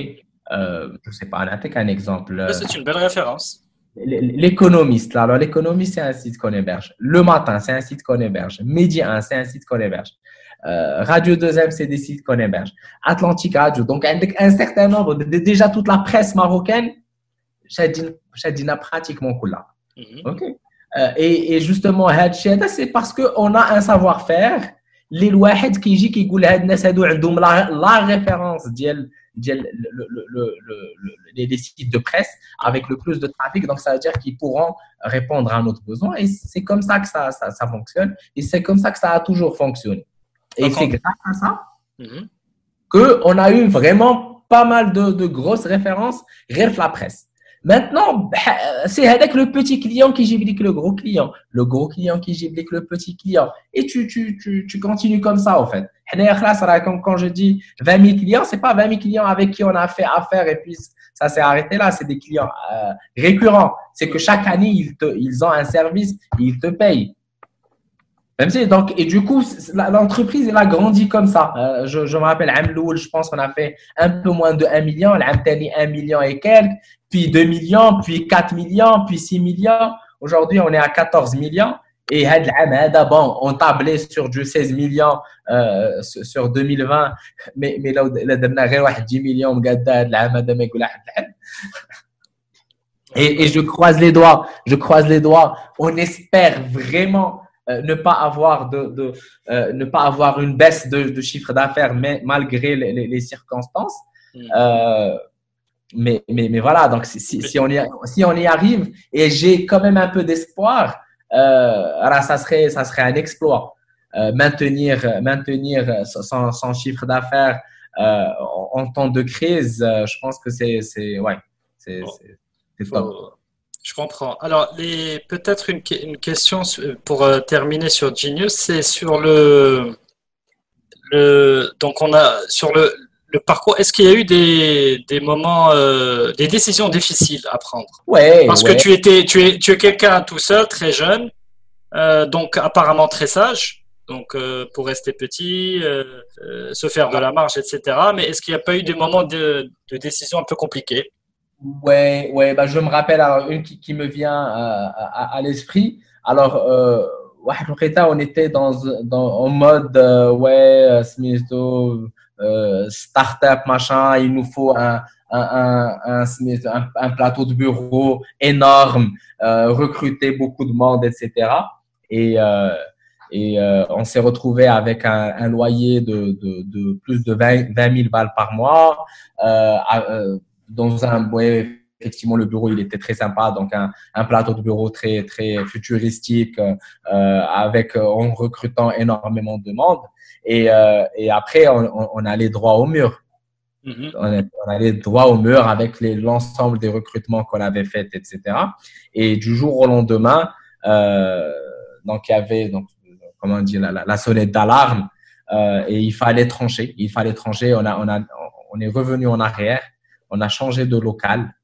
Je sais pas, on a exemple. C'est une belle référence. L'économiste, alors l'économiste, c'est un site qu'on héberge. Le matin, c'est un site qu'on héberge. Midi 1, c'est un site qu'on héberge. Euh, Radio 2M, c'est des sites qu'on héberge. Atlantique Radio. Donc, un, certain nombre, de, déjà toute la presse marocaine, Shadina pratiquement là. Mhm. OK. Euh, et, et, justement, c'est parce qu'on a un savoir-faire. Les lois qui qu'ils ont la référence les sites de presse avec le plus de trafic. Donc, ça veut dire qu'ils pourront répondre à notre besoin. Et c'est comme ça que ça, ça, fonctionne. Et c'est comme ça que ça a toujours fonctionné. Et c'est grâce à ça mhm. qu'on a eu vraiment pas mal de, de grosses références, rien la presse. Maintenant, c'est avec le petit client qui giblique le gros client, le gros client qui giblique le petit client. Et tu, tu, tu, tu continues comme ça, en fait. Quand je dis 20 000 clients, c'est pas 20 000 clients avec qui on a fait affaire et puis ça s'est arrêté là. C'est des clients euh, récurrents. C'est que chaque année, ils, te, ils ont un service, ils te payent. Donc, et du coup, l'entreprise, elle a grandi comme ça. Euh, je, me rappelle, Amloul, je pense qu'on a fait un peu moins de 1 million, l'Amtali 1 million et quelques, puis 2 millions, puis 4 millions, puis 6 millions. Aujourd'hui, on est à 14 millions. Et bon, on tablait sur du 16 millions euh, sur 2020, mais, mais là, là, 10 millions, et, et je croise les doigts, je croise les doigts. On espère vraiment euh, ne pas avoir de, de euh, ne pas avoir une baisse de, de chiffre d'affaires, mais malgré les, les, circonstances. Mm. Euh, mais, mais, mais voilà, donc si, si, on y, si on y arrive, et j'ai quand même un peu d'espoir, euh, ça serait, ça serait un exploit. Maintenir, maintenir son, son chiffre d'affaires en, temps de crise, je pense que c'est, c'est, ouais, c'est, c'est top. Je comprends. Alors, peut-être une, une, question pour euh, terminer sur Genius, c'est sur le, le, donc on a sur le, le parcours. Est-ce qu'il y a eu des, des moments, euh, des décisions difficiles à prendre? Ouais. Parce que tu étais, tu es, tu es quelqu'un tout seul, très jeune, donc apparemment très sage, donc pour rester petit, se faire de la marge, etc. Mais est-ce qu'il n'y a pas eu des moments de, de décision un peu compliqués? Ouais, ouais, bah je me rappelle alors, une qui, qui me vient à, à, l'esprit. Alors, euh, on était dans, dans en mode euh, ouais, euh, euh, startup machin. Il nous faut un un, un, un, un plateau de bureau énorme, euh, recruter beaucoup de monde, etc. Et euh, et euh, on s'est retrouvé avec un, un loyer de, de, de, plus de 20, 20 000 balles par mois. Euh, dans un ouais, effectivement le bureau il était très sympa. Donc un, un plateau de bureau très très futuristique euh, avec en recrutant énormément de monde. Et, euh, et après on, on, allait droit au mur. Mm-hmm. on, allait droit au mur avec l'ensemble des recrutements qu'on avait fait etc et du jour au lendemain euh, donc il y avait donc comment dire la, la, sonnette d'alarme euh, et il fallait trancher. Il fallait trancher. On a on a on est revenu en arrière on a changé de local.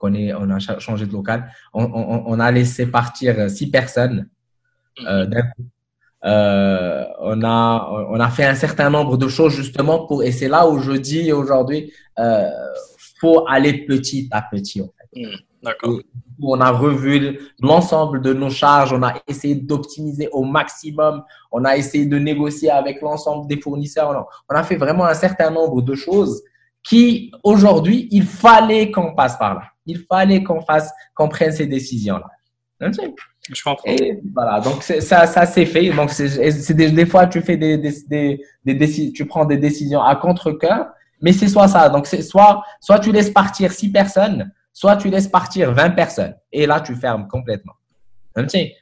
On, est, on a changé de local. On, on, on a laissé partir six personnes euh, d'un coup. Euh, on, a, on a fait un certain nombre de choses justement pour, et c'est là où je dis aujourd'hui, euh, faut aller petit à petit. En fait. Mmh, d'accord. On a revu l'ensemble de nos charges, on a essayé d'optimiser au maximum, on a essayé de négocier avec l'ensemble des fournisseurs, on a fait vraiment un certain nombre de choses qui aujourd'hui, il fallait qu'on passe par là. Il fallait qu'on fasse, qu'on prenne ces décisions-là. Je comprends. Et voilà, donc ça, ça s'est fait. Donc c'est des, des, fois tu fais des, des, des, tu prends des décisions à contre-cœur, mais c'est soit ça. Donc c'est soit, soit tu laisses partir six personnes, soit tu laisses partir 20 personnes. Et là, tu fermes complètement.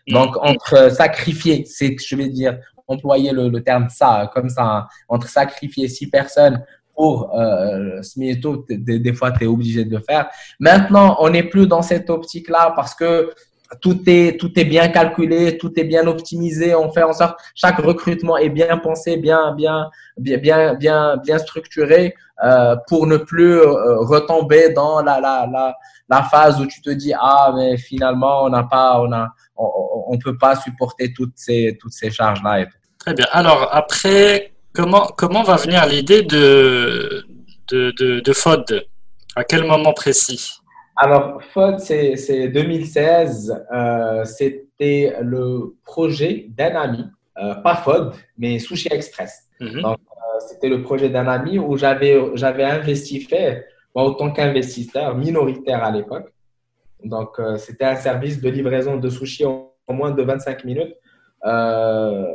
Donc entre sacrifier, c'est je vais dire employer le, le terme ça comme ça, hein. entre sacrifier six personnes pour euh, Smith, des, des fois, tu es obligé de le faire. Maintenant, on n'est plus dans cette optique-là parce que tout est, tout est bien calculé, tout est bien optimisé. On fait en sorte chaque recrutement est bien pensé, bien, bien, bien, bien, bien, bien structuré euh, pour ne plus euh, retomber dans la, la, la, la, phase où tu te dis ah mais finalement on n'a pas, on a, on, on, peut pas supporter toutes ces, toutes ces charges là. Très bien. Alors après, Comment, comment va venir l'idée de, de, de, FOD À quel moment précis? Alors, FOD, c'est 2016. Euh, C'était le projet d'un ami, euh, pas FOD, mais Sushi Express. Mhm. Donc, euh, c'était le projet d'un ami où j'avais investi, fait, moi, autant qu'investisseur minoritaire à l'époque. Donc, c'était un service de livraison de sushi en, en moins de 25 minutes. Euh,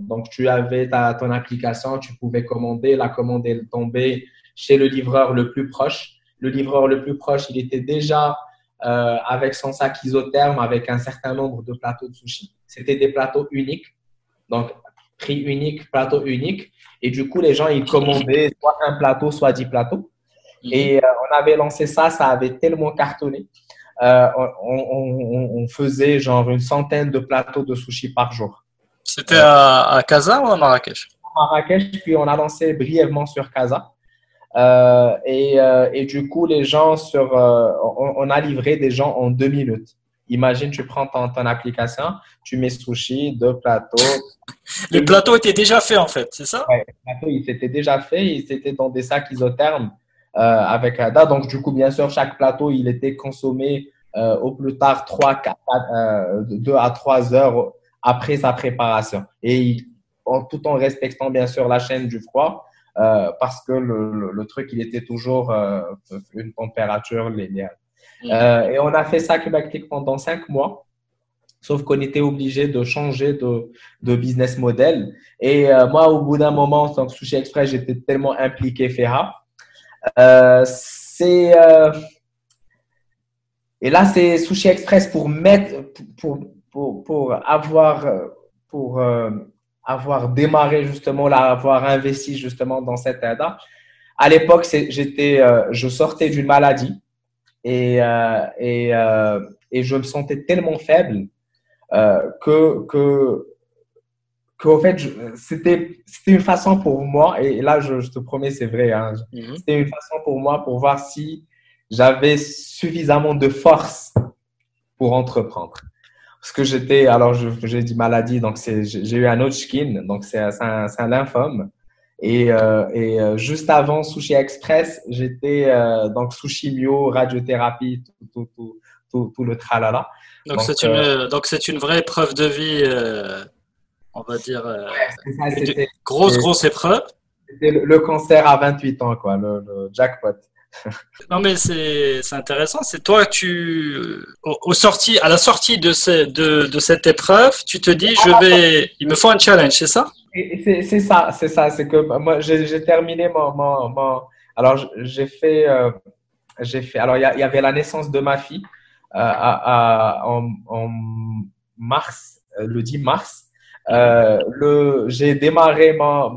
donc, tu avais ta, ton application, tu pouvais commander. La commande est tombée chez le livreur le plus proche. Le livreur le plus proche, il était déjà euh, avec son sac isotherme, avec un certain nombre de plateaux de sushi. C'était des plateaux uniques. Donc, prix unique, plateau unique. Et du coup, les gens, ils commandaient soit un plateau, soit dix plateaux. Mhm. Et euh, on avait lancé ça, ça avait tellement cartonné. Euh, on, on, on, faisait genre une centaine de plateaux de sushi par jour. C'était à, à Casa ou à Marrakech? À Marrakech, puis on a lancé brièvement sur Casa. Euh, et, euh, et, du coup, les gens sur, on, a livré des gens en deux minutes. Imagine, tu prends ton, ton application, tu mets sushi, deux plateaux. les plateaux étaient déjà faits en fait, c'est ça? Oui, les plateaux ils étaient déjà faits, ils étaient dans des sacs isothermes avec ADA. Donc, du coup, bien sûr, chaque plateau, il était consommé euh, au plus tard 3, 4, 2 à 3 heures après sa préparation. Et en, tout en respectant bien sûr la chaîne du froid, euh, parce que le, le, truc, il était toujours euh, une température linéaire. Euh, et on a fait ça Québec pendant cinq mois, sauf qu'on était obligé de changer de, de business model. Et euh, moi, au bout d'un moment, en tant que Sushi Express, j'étais tellement impliqué FERA. Euh, c'est et là, c'est Sushi Express pour mettre, pour, pour, pour avoir, pour, euh, avoir démarré justement, là, avoir investi justement dans cette aide. À l'époque, j'étais, euh, je sortais d'une maladie et, euh, et, et je me sentais tellement faible que, que, qu'au fait, c'était, c'était une façon pour moi, et là, je, te promets, c'est vrai, hein, mm-hmm. c'était une façon pour moi pour voir si j'avais suffisamment de force pour entreprendre. parce que j'étais, alors j'ai dit maladie, donc j'ai eu un Hodgkin, donc c'est un, un, lymphome. Et, euh, et euh, juste avant Sushi Express, j'étais euh, donc sous chimio, radiothérapie, tout, tout, tout, tout, tout le tralala. Donc c'est une, donc c'est une vraie épreuve de vie, on va dire, grosse grosse épreuve. C'était le, cancer à 28 ans, quoi, le jackpot. non, mais c'est intéressant. C'est toi, tu, au, sorti, à la sortie de, de, de, cette épreuve, tu te dis, je vais, il me faut un challenge, c'est ça? C'est ça, c'est ça. C'est que moi, j'ai terminé mon, mon, alors j'ai fait, euh, j'ai fait. Alors il y, avait la naissance de ma fille euh, à, en, en, mars, euh, le 10 mars. Le, j'ai démarré ma,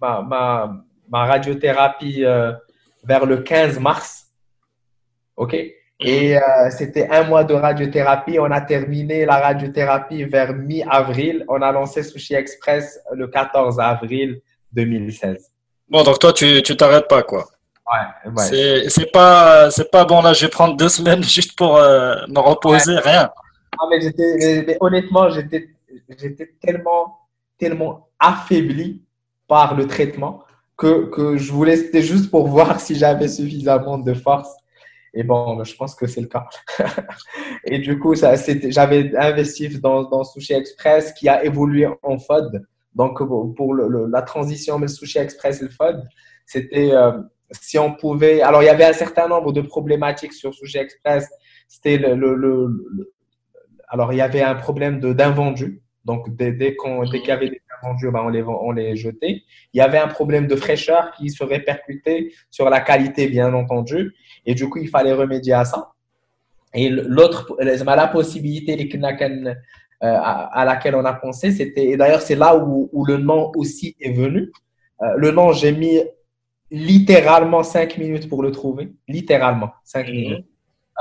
ma, ma, ma radiothérapie vers le 15 mars. OK? Et euh, c'était un mois de radiothérapie. On a terminé la radiothérapie vers mi-avril. On a lancé Sushi Express le 14 avril 2016. Bon, donc toi, tu tu t'arrêtes pas, quoi. Ouais, ouais. C'est pas, pas bon, là, je vais prendre deux semaines juste pour euh, me reposer, rien. Mais, mais honnêtement, j'étais tellement, tellement affaibli par le traitement que, que je voulais, c'était juste pour voir si j'avais suffisamment de force. Et bon, je pense que c'est le cas. et du coup, j'avais investi dans, dans Sushi Express qui a évolué en FOD. Donc, pour la transition le Sushi Express et le FOD, c'était euh, si on pouvait. Alors, il y avait un certain nombre de problématiques sur Sushi Express. C'était le, le, Alors, il y avait un problème d'invendu. Donc, dès, dès qu'il y avait des ben, on, les, on les jetait. Il y avait un problème de fraîcheur qui se répercutait sur la qualité, bien entendu. Et du coup, il fallait remédier à ça. Et l'autre, la possibilité euh, à laquelle on a pensé, c'était, et d'ailleurs, c'est là où, où, le nom aussi est venu. Euh, le nom, j'ai mis littéralement cinq minutes pour le trouver. Littéralement, cinq mhm. minutes.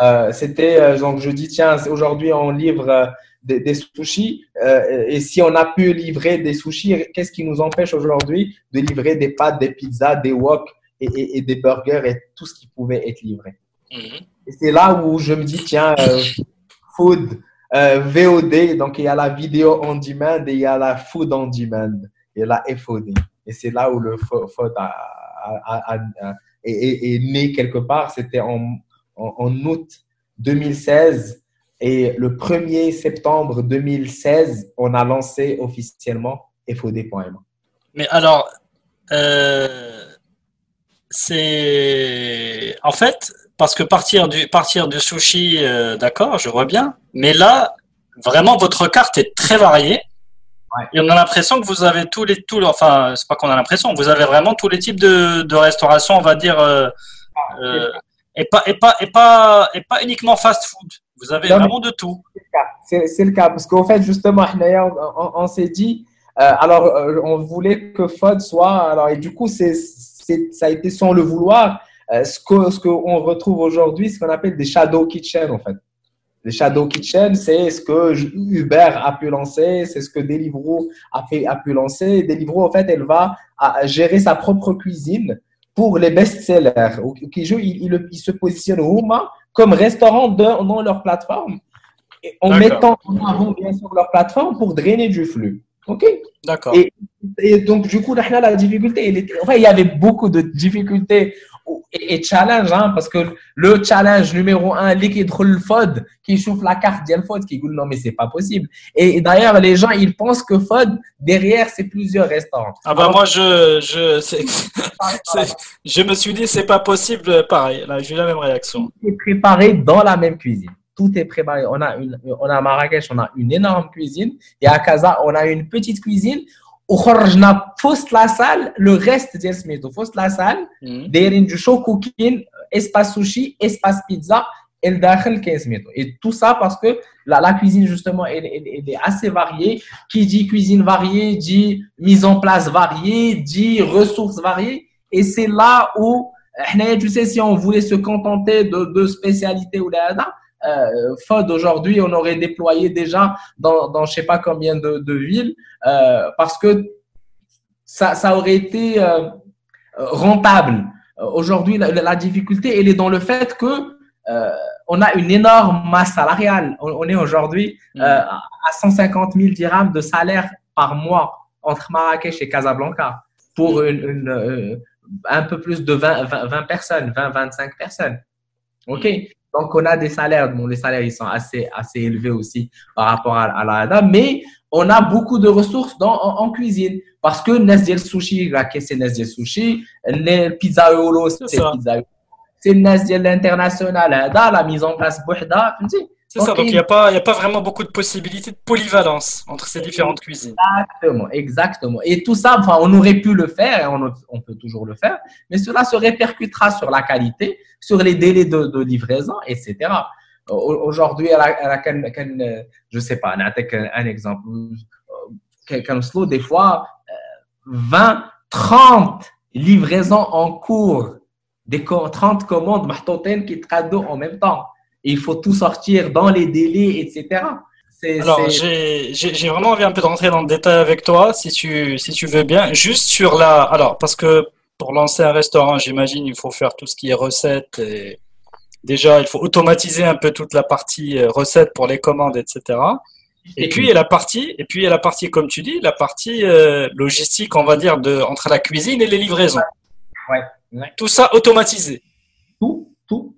Euh, c'était, donc je dis, tiens, aujourd'hui, on livre des, sushis. Euh, et si on a pu livrer des sushis, qu'est-ce qui nous empêche aujourd'hui de livrer des pâtes, des pizzas, des wok et, des burgers et tout ce qui pouvait être livré? Mhm. Et c'est là où je me dis, tiens, euh, food, euh, VOD, donc il y a la vidéo on demand et il y a la food on demand et la FOD. Et c'est là où le food est, né quelque part. C'était en, en août 2016 et le 1er septembre 2016, on a lancé officiellement FOD.M. Mais alors, euh, c'est en fait parce que partir du partir du sushi, euh, d'accord, je vois bien. Mais là, vraiment, votre carte est très variée. Et on a l'impression que vous avez tous les tous, enfin, c'est pas qu'on a l'impression, vous avez vraiment tous les types de, de restauration, on va dire, euh, ah, et pas et pas et pas et pas uniquement fast food. Vous avez vraiment de tout. C'est le cas. Parce qu'en fait, justement, on, on, s'est dit, euh, alors, euh, on voulait que FOD soit. Alors, et du coup, c'est ça a été sans le vouloir. Euh, ce qu'on ce qu'on retrouve aujourd'hui, ce qu'on appelle des shadow kitchen, en fait. Les shadow kitchen, c'est ce que Uber a pu lancer, c'est ce que Deliveroo a, fait, a pu lancer. Deliveroo, en fait, elle va gérer sa propre cuisine pour les best-sellers. il, il, il, se positionne au comme restaurant dans leur plateforme, en mettant en avant bien sûr leur plateforme pour drainer du flux. OK? D'accord. Et, donc, du coup, la difficulté, enfin, il y avait beaucoup de difficultés et, challenge, hein, parce que le challenge numéro un, liquide le FOD, qui chauffe la carte le FOD, qui dit non, mais c'est pas possible. Et, d'ailleurs, les gens, ils pensent que FOD, derrière, c'est plusieurs restaurants. Ah bah, moi, je, je, je me suis dit, c'est pas possible, pareil. Là, j'ai la même réaction. Tout est préparé dans la même cuisine. Tout est préparé. On a, une, on a à Marrakech, on a une énorme cuisine. Et à Casa, on a une petite cuisine وخرجنا في وسط لا سال لو ريست ديال سميتو في وسط لا سال دايرين du show cooking espace sushi espace pizza et le dakhel كاين سميتو et tout ça parce que la, la cuisine justement elle, elle, elle, est assez variée qui dit cuisine variée dit mise en place variée dit ressources variées et c'est là où tu sais si on voulait se contenter de, de spécialités ou là euh, FOD aujourd'hui, on aurait déployé déjà dans, dans je sais pas combien de, de villes euh, parce que ça, ça aurait été euh, rentable. Aujourd'hui, la, la, difficulté, elle est dans le fait que on a une énorme masse salariale. On, est aujourd'hui mm. à 150 000 dirhams de salaire par mois entre Marrakech et Casablanca pour une, euh, un peu plus de 20, 20, personnes, 20, 25 personnes. OK Donc, on a des salaires. Bon, les salaires, ils sont assez, assez élevés aussi par rapport à, à la mais on a beaucoup de ressources dans, en, cuisine. Parce que Nesdiel Sushi, la caisse c'est Nesdiel Sushi, les pizza c'est pizza c'est Nesdiel international, la mise en place, c'est ça, donc il n'y a, pas, a pas vraiment beaucoup de possibilités de polyvalence entre ces différentes cuisines. Exactement, exactement. Et tout ça, enfin, on aurait pu le faire, et on, on, peut toujours le faire, mais cela se répercutera sur la qualité, sur les délais de, de livraison, etc. Aujourd'hui, je ne sais pas, un, un exemple. Comme slow, des fois, 20, euh, 30 livraisons en cours, des 30 commandes qui traduisent en même temps il faut tout sortir dans les délais, etc. Alors, j'ai vraiment envie un peu de rentrer dans le détail avec toi, si tu, si tu veux bien. Juste sur la. Alors, parce que pour lancer un restaurant, j'imagine, il faut faire tout ce qui est recettes. Et déjà, il faut automatiser un peu toute la partie euh, recettes pour les commandes, etc. Et puis, il y a la partie, et puis il y a la partie, comme tu dis, la partie euh, logistique, on va dire, de, entre la cuisine et les livraisons. ouais. Tout ça automatisé. Tout, tout,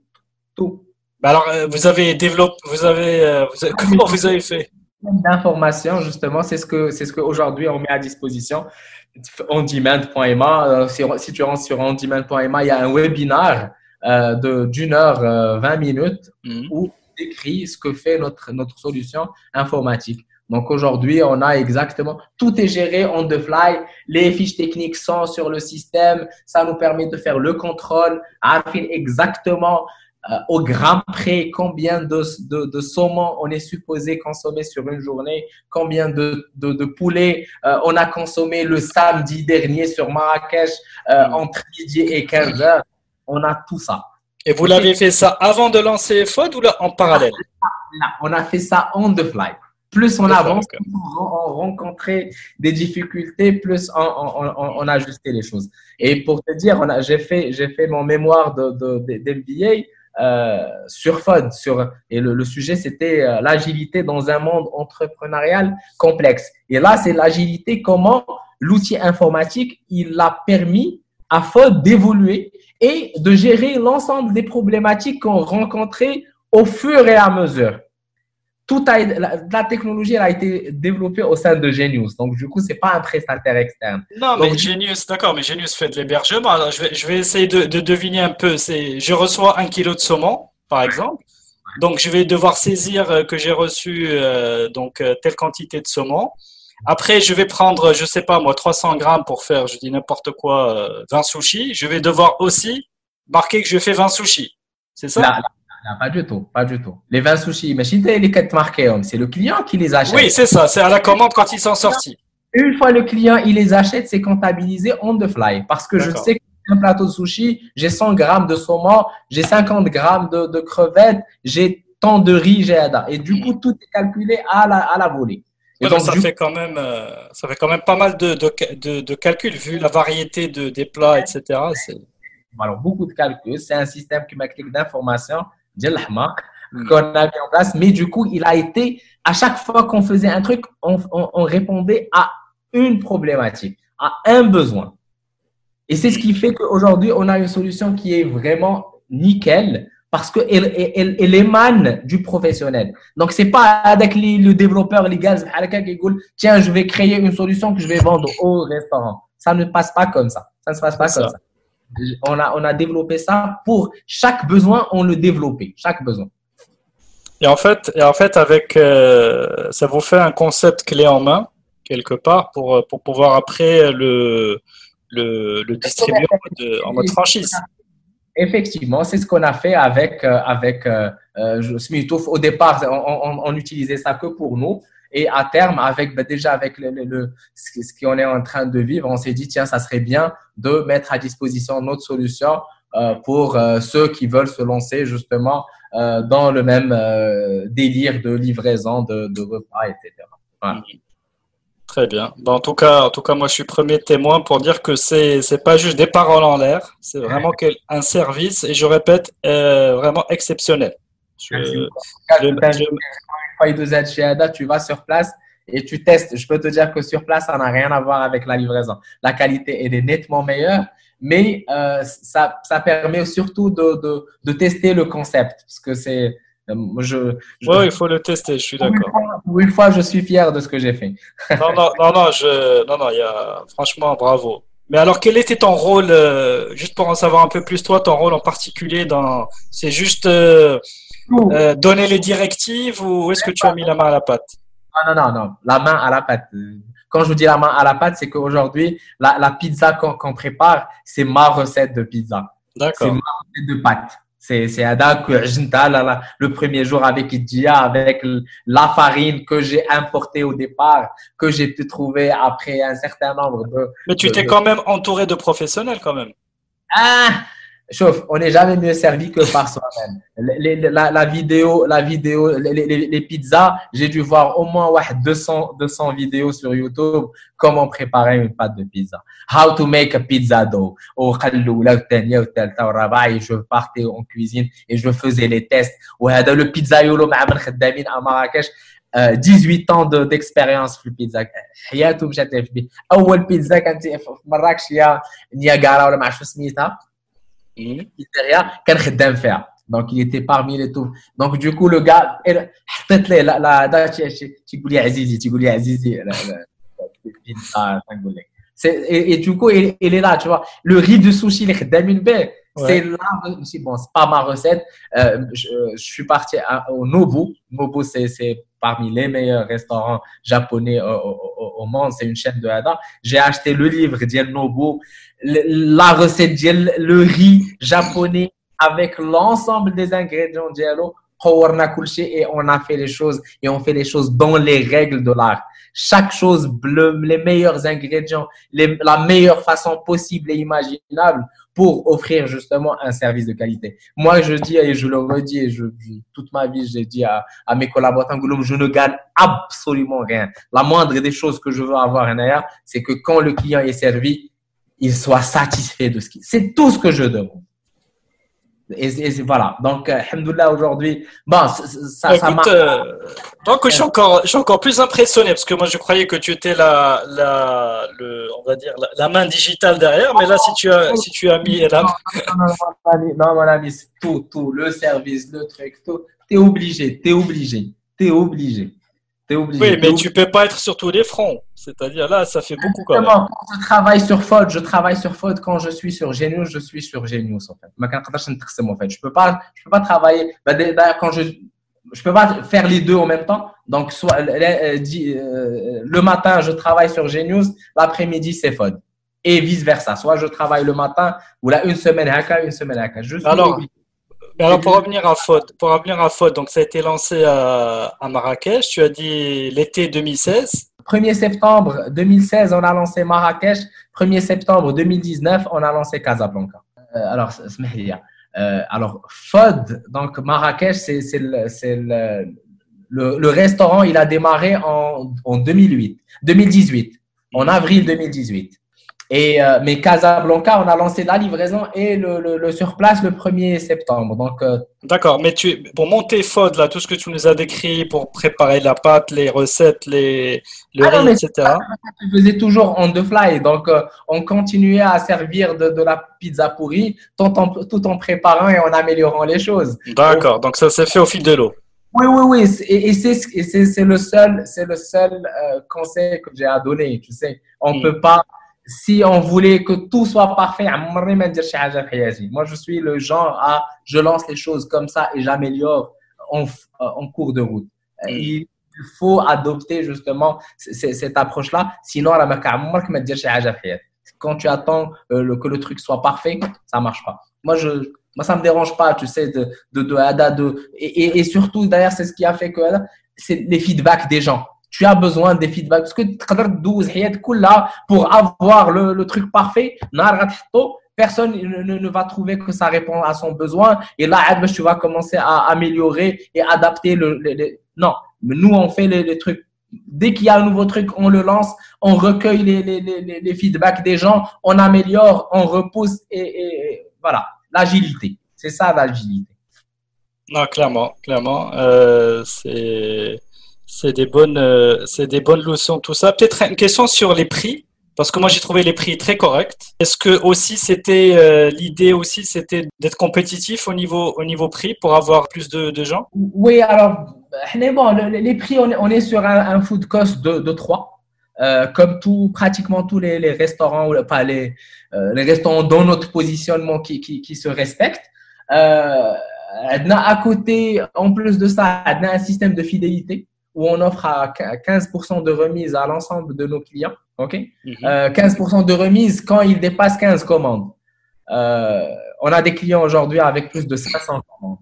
tout. Bah alors, euh, vous avez développé, vous avez, euh, comment vous avez fait? D'informations, justement, c'est ce que c'est ce qu'aujourd'hui on met à disposition. ondemand.ma, euh, si, si, tu rentres sur ondemand.ma, il y a un webinaire de d'une heure 20 minutes mhm. où on décrit ce que fait notre notre solution informatique. Donc aujourd'hui, on a exactement tout est géré on the fly. Les fiches techniques sont sur le système. Ça nous permet de faire le contrôle, affiner exactement au gramme près combien de, de, de, saumon on est supposé consommer sur une journée, combien de, de, de poulet euh, on a consommé le samedi dernier sur Marrakech euh, mm. entre midi et 15 heures? On a tout ça. Et vous l'avez fait ça avant de lancer FOD ou là, en parallèle? On a fait ça on the fly. Plus on avance, plus on rencontrait des difficultés, plus on, on, ajustait les choses. Et pour te dire, j'ai fait, fait mon mémoire de, de, d'MBA euh, sur FOD. Sur, et le, sujet, c'était euh, l'agilité dans un monde entrepreneurial complexe. Et là, c'est l'agilité, comment l'outil informatique, il a permis à FOD d'évoluer et de gérer l'ensemble des problématiques qu'on rencontrait au fur et à mesure tout a, la, technologie elle a été développée au sein de Genius. Donc, du coup, c'est pas un prestataire externe. Non, mais Genius, d'accord, mais Genius fait de l'hébergement. Alors, je vais, je vais essayer de, de deviner un peu. C'est, je reçois un kilo de saumon, par exemple. Donc, je vais devoir saisir euh, que j'ai reçu euh, donc euh, telle quantité de saumon. Après, je vais prendre, je sais pas moi, 300 grammes pour faire, je dis n'importe quoi, 20 sushis. Je vais devoir aussi marquer que je fais 20 sushis. C'est ça? Non, pas du tout, pas du tout. Les 20 sushis, imaginez les 4 marqués, c'est le client qui les achète. Oui, c'est ça, c'est à la commande quand ils sont sortis. Une fois le client, il les achète, c'est comptabilisé on the fly. Parce que je sais qu'un plateau de sushi, j'ai 100 grammes de saumon, j'ai 50 grammes de, crevettes, j'ai tant de riz, j'ai Et du coup, tout est calculé à la, à la volée. donc, ça, fait quand même, euh, ça fait quand même pas mal de, de, de, calculs, vu la variété de, des plats, etc. Alors, beaucoup de calculs. C'est un système qui m'a cliqué d'informations Mm. Qu'on a mis en place. Mais du coup, il a été, à chaque fois qu'on faisait un truc, on, on, répondait à une problématique, à un besoin. Et c'est ce qui fait qu'aujourd'hui, on a une solution qui est vraiment nickel parce qu'elle elle, elle, émane du professionnel. Donc, c'est pas avec le développeur légal qui dit tiens, je vais créer une solution que je vais vendre au restaurant. Ça ne passe pas comme ça. Ça ne se passe pas comme ça on a, on a développé ça pour chaque besoin, on le développait, chaque besoin. Et en fait, et en fait avec, euh, ça vous fait un concept clé en main, quelque part, pour, pour pouvoir après le, le, le distribuer en mode, franchise. Effectivement, c'est ce qu'on a fait avec, euh, avec euh, Au départ, on, on, utilisait ça que pour nous. Et à terme, avec ben, déjà avec le, ce, ce qu'on est en train de vivre, on s'est dit, tiens, ça serait bien de mettre à disposition notre solution euh, pour euh, ceux qui veulent se lancer justement euh, dans le même délire de livraison de, repas, etc. Mm-hmm. Très bien. Ben, en, tout cas, en tout cas, moi, je suis premier témoin pour dire que c'est n'est pas juste des paroles en l'air, c'est vraiment un service, et je répète, vraiment exceptionnel. Je, je, je, y2Z chez ADA, tu vas sur place et tu testes. Je peux te dire que sur place, ça n'a rien à voir avec la livraison. La qualité est nettement meilleure, mais euh, ça, permet surtout de, tester le concept parce que c'est. Euh, je. Oui, il faut le tester, je suis d'accord. Pour une fois, je suis fier de ce que j'ai fait. non, non, non, non, je... y a... franchement, bravo. Mais alors, quel était ton rôle, euh, juste pour en savoir un peu plus, toi, ton rôle en particulier dans. C'est juste euh, donner les directives ou est-ce que tu as mis la main à la pâte? Non, non, non, non, la main à la pâte. Quand je vous dis la main à la pâte, c'est qu'aujourd'hui, la, la pizza qu'on prépare, c'est ma recette de pizza. D'accord. C'est ma recette de pâte. C'est Ada le premier jour avec Idia, avec la farine que j'ai importée au départ, que j'ai pu trouver après un certain nombre de. Mais tu t'es quand même entouré de professionnels quand même. Ah, Chauffe, on n'est jamais mieux servi que par soi-même. La, la, vidéo, la vidéo, les, les, les pizzas, j'ai dû voir au moins 200, 200 vidéos sur YouTube comment préparer une pâte de pizza. How to make a pizza dough. Au je partais en cuisine et je faisais les tests. Le pizzaiolo à Marrakech, 18 ans d'expérience في البيتزا حياته مشات في اول بيتزا كانت في مراكش هي نياغارا ولا ما عرفتش سميتها donc il était parmi les tout donc du coup le gars حطيت ليه لا لا هذا تيقول لي عزيزي تيقول لي عزيزي et, du coup il, est là tu vois le riz de sushi les خدامين به c'est là bon c'est pas ma recette. Euh, je, je, suis parti au Nobu. Nobu c'est parmi les meilleurs restaurants japonais au, au, au monde. C'est une chaîne de Hada j'ai acheté le livre d'El Nobu. La recette le riz japonais avec l'ensemble des ingrédients diallo et on a fait les choses et on fait les choses dans les règles de l'art. Chaque chose, les meilleurs ingrédients, la meilleure façon possible et imaginable pour offrir justement un service de qualité. Moi, je dis et je le redis, et je, toute ma vie, j'ai dit à, à, mes collaborateurs, je ne gagne absolument rien. La moindre des choses que je veux avoir, c'est que quand le client est servi, il soit satisfait de ce qu'il. C'est tout ce que je demande. Et, et voilà. Donc, euh, Alhamdoulilah, aujourd'hui, bon, ça, ça marche. Euh, donc, je suis, encore, je suis encore plus impressionné parce que moi, je croyais que tu étais la, la, le, on va dire, la, main digitale derrière, mais là, si tu as, si tu as mis la. Non, mon ami, tout, tout, le service, le truc, tout. T'es obligé, t'es obligé, t'es obligé. Oui, mais tu peux pas être sur tous les fronts. C'est-à-dire là, ça fait beaucoup quand même. Je travaille sur Fod, je travaille sur Fod quand je suis sur Genius, je suis sur Genius en fait. En fait. Je peux pas, je peux pas travailler. Bah, quand je, je peux pas faire les deux en même temps. Donc soit euh, euh, le matin je travaille sur Genius, l'après-midi c'est Fod et vice versa. Soit je travaille le matin ou là une semaine haka, une semaine haka. Je Alors, alors, pour revenir à Fod, pour revenir à Fod, donc ça a été lancé à, à Marrakech. Tu as dit l'été 2016. 1er septembre 2016, on a lancé Marrakech. 1er septembre 2019, on a lancé Casablanca. Euh, alors, euh, alors, FOD, donc Marrakech, c'est le, le, le, restaurant, il a démarré en, en 2008, 2018, en avril 2018. Et, euh, mais Casablanca, on a lancé la livraison et le, le, le surplace le 1er septembre. Donc, euh, D'accord, mais tu, pour monter FOD, là, tout ce que tu nous as décrit pour préparer la pâte, les recettes, les, le ah riz, etc. On faisait toujours on the fly. Donc, euh, on continuait à servir de, de la pizza pourrie tout en, tout en préparant et en améliorant les choses. D'accord, donc, ça s'est fait au fil de l'eau. Oui, oui, oui. Et, et c'est le seul, le seul conseil que j'ai à donner. Tu sais, on ne hmm. peut pas si on voulait que tout soit parfait, moi je suis le genre à je lance les choses comme ça et j'améliore en, en, cours de route. Mm. Il faut adopter justement cette approche-là, sinon quand tu attends euh, que le truc soit parfait, ça marche pas. Moi je moi ça me dérange pas, tu sais, de de de, de et, et, surtout d'ailleurs c'est ce qui a fait que c'est les feedbacks des gens tu as besoin des feedbacks. Parce que tu là pour avoir le, truc parfait, personne ne, va trouver que ça répond à son besoin. Et là, tu vas commencer à améliorer et adapter le. Non, mais nous, on fait les, les trucs. Dès qu'il y a un nouveau truc, on le lance, on recueille les, les, les, feedbacks des gens, on améliore, on repousse et, et voilà, l'agilité. C'est ça l'agilité. Non, clairement, clairement. Euh, c'est c'est des bonnes euh, c'est des bonnes leçons tout ça. Peut-être une question sur les prix parce que moi j'ai trouvé les prix très corrects. Est-ce que aussi c'était euh, l'idée aussi c'était d'être compétitif au niveau au niveau prix pour avoir plus de, gens? Oui, alors bon, les prix on est, sur un, food cost de, de 3. comme tout, pratiquement tous les, restaurants, ou pas les, les restaurants dans notre positionnement qui, qui, qui se respectent. Euh, à côté, en plus de ça, on a un système de fidélité où on offre à 15% de remise à l'ensemble de nos clients. OK? 15% mhm. euh, de remise quand ils dépassent 15 commandes. Euh, on a des clients aujourd'hui avec plus de 500 commandes.